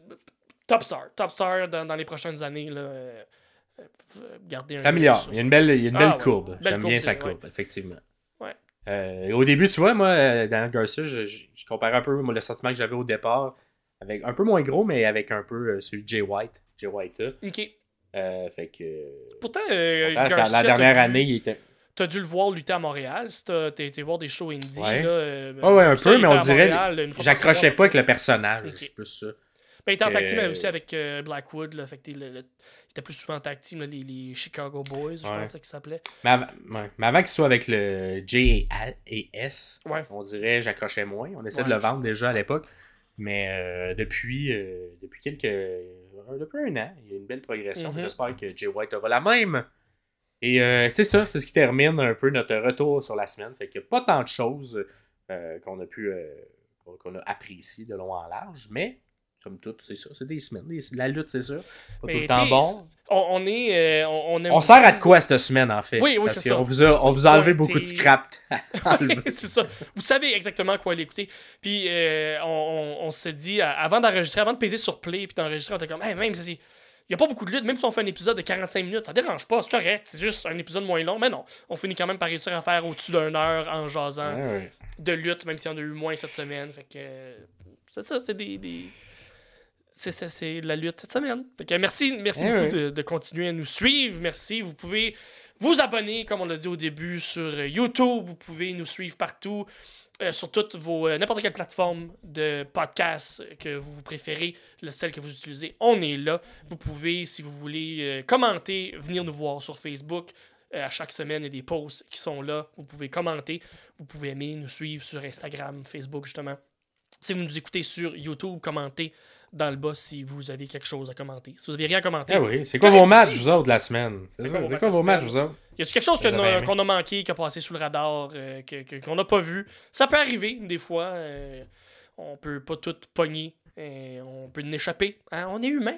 top star, top star dans, dans les prochaines années. Là, euh, gardez un Ça améliore. sur- Il y a une belle, il y a une Ah belle courbe. J'aime bien sa ouais. courbe, effectivement. Ouais. Euh, au début, tu vois, moi, euh, Daniel Garcia, je, je, je comparais un peu moi, le sentiment que j'avais au départ, avec un peu moins gros, mais avec un peu celui de Jay White. Jay White. là. Ok. Euh, fait que. Pourtant, euh, Garcia, la dernière dû- année, il était. T'as dû le voir lutter à Montréal, si t'as été voir des shows indie. Ouais. Là, euh, Ouais, ouais, un peu, mais on dirait- J'accrochais pas avec le personnage. Plus ça. Ben, il était en tag team aussi avec Blackwood. Là, fait que t'es le- le- il était plus souvent en tag team, là, les, les Chicago Boys, je pense qu'ils s'appelaient. Mais, av- ouais. Mais avant qu'il soit avec le J et S, Ouais. on dirait j'accrochais moins. On essaie Ouais, de le vendre déjà à l'époque. Mais euh, depuis, euh, depuis quelques. euh, depuis un an, il y a une belle progression. Mhm. J'espère que Jay White aura la même. Et euh, c'est ça, c'est ce qui termine un peu notre retour sur la semaine. Fait qu'il n'y a pas tant de choses qu'on a pu. qu'on- qu'on a apprécié de long en large. Mais, comme tout, c'est ça. C'est des semaines. Des- la lutte, c'est sûr. Pas tout le temps bon. On, on est. euh, on, on On sert à de quoi cette semaine, en fait? Oui, oui, c'est ça. qu'on vous a, on vous a enlevé beaucoup de scrap. [LAUGHS] [LAUGHS] c'est ça. Vous savez exactement quoi l'écouter. Puis euh, on, on- on s'est dit, avant d'enregistrer, avant de peser sur play, puis d'enregistrer, on était comme, hey, même si. Il n'y a pas beaucoup de lutte, même si on fait un épisode de 45 minutes, ça dérange pas, c'est correct, c'est juste un épisode moins long, mais non, on finit quand même par réussir à faire au-dessus d'une heure en jasant Ouais, ouais. de lutte, même si on a eu moins cette semaine. Fait que euh, c'est ça, c'est des. des- C'est ça, c'est la lutte cette semaine. Merci, merci Eh beaucoup oui. de, de continuer à nous suivre. Merci. Vous pouvez vous abonner, comme on l'a dit au début, sur euh, YouTube. Vous pouvez nous suivre partout. euh, sur toutes vos euh, n'importe quelle plateforme de podcast que vous, vous préférez, le- celle que vous utilisez, on est là. Vous pouvez, si vous voulez, euh, commenter, venir nous voir sur Facebook. À chaque semaine, il y a des posts qui sont là. Vous pouvez commenter. Vous pouvez aimer, nous suivre sur Instagram, Facebook, justement. Si vous nous écoutez sur YouTube, commentez dans le bas si vous avez quelque chose à commenter. Si vous avez rien à commenter, Ah oui, c'est quoi vos matchs, vous autres, de la semaine? C'est quoi quoi matchs vos matchs, vous autres? y a-tu quelque chose qu'on a manqué, qui a passé sous le radar, euh, qu'on n'a pas vu? Ça peut arriver, des fois. euh, on peut pas tout pogner. euh, on peut en échapper. hein, On est humain.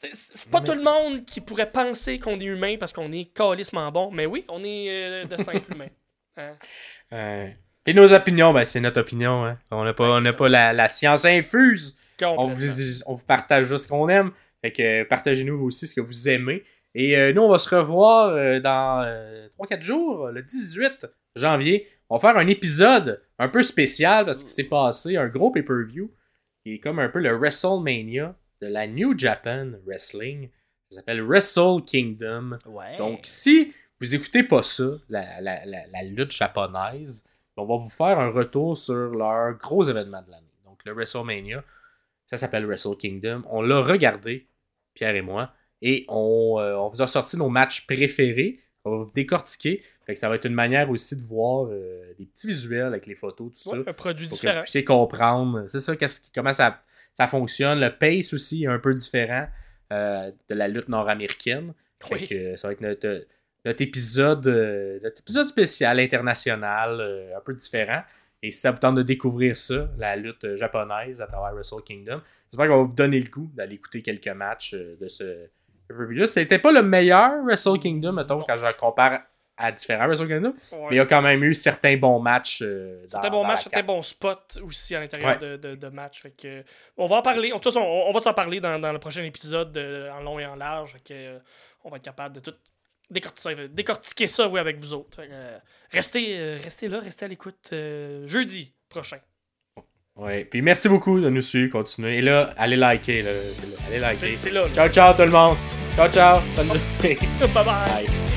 C'est- pas Mais- tout le monde qui pourrait penser qu'on est humain parce qu'on est calissement bon. Mais oui, on est euh, de simples humains. [LAUGHS] Hein? Euh, Et nos opinions, ben, c'est notre opinion. Hein? On n'a pas, on pas la, la science infuse. On vous, on vous partage juste ce qu'on aime. Fait que euh, partagez-nous aussi ce que vous aimez. Et euh, nous, on va se revoir euh, dans 3-4 jours, le 18 janvier. On va faire un épisode un peu spécial parce qu'il s'est passé un gros pay-per-view qui est comme un peu le WrestleMania de la New Japan Wrestling. Ça s'appelle Wrestle Kingdom. Ouais. Donc, si vous écoutez pas ça, la, la- la- la lutte japonaise, on va vous faire un retour sur leur gros événement de l'année. Donc, le WrestleMania, ça s'appelle Wrestle Kingdom. On l'a regardé, Pierre et moi, et on, euh, on vous a sorti nos matchs préférés. On va vous décortiquer. Fait que ça va être une manière aussi de voir euh, des petits visuels avec les photos, tout ça. Un produit Pour que différent. vous puissiez comprendre. C'est ça, qui- comment ça, ça fonctionne. Le pace aussi est un peu différent euh, de la lutte nord-américaine. Oui. que ça va être notre, notre épisode, notre épisode spécial international, un peu différent. Et si ça vous tente de découvrir ça, la lutte euh, japonaise à travers Wrestle Kingdom, j'espère qu'on va vous donner le goût d'aller écouter quelques matchs euh, de ce pay-per-view-là. C'était pas le meilleur Wrestle Kingdom, mettons, quand je le compare à différents Wrestle Kingdom, Ouais. mais il y a quand même eu certains bons matchs. euh, dans- C'était bon dans match, la c'était carte. bon spot aussi à l'intérieur Ouais. de, de, de match. Fait que, euh, on va en parler. De toute façon, on, on va s'en parler dans, dans le prochain épisode en long et en large. Fait que, euh, on va être capable de tout décortiquer, décortiquer ça oui, avec vous autres. Euh, restez, euh, restez là, restez à l'écoute euh, jeudi prochain. Ouais, puis merci beaucoup de nous suivre, continuez. Et là, allez liker, là, allez liker. c'est là. là. Ciao, ciao tout le monde. Ciao, ciao. [LAUGHS] Bonne journée. bye bye. Bye.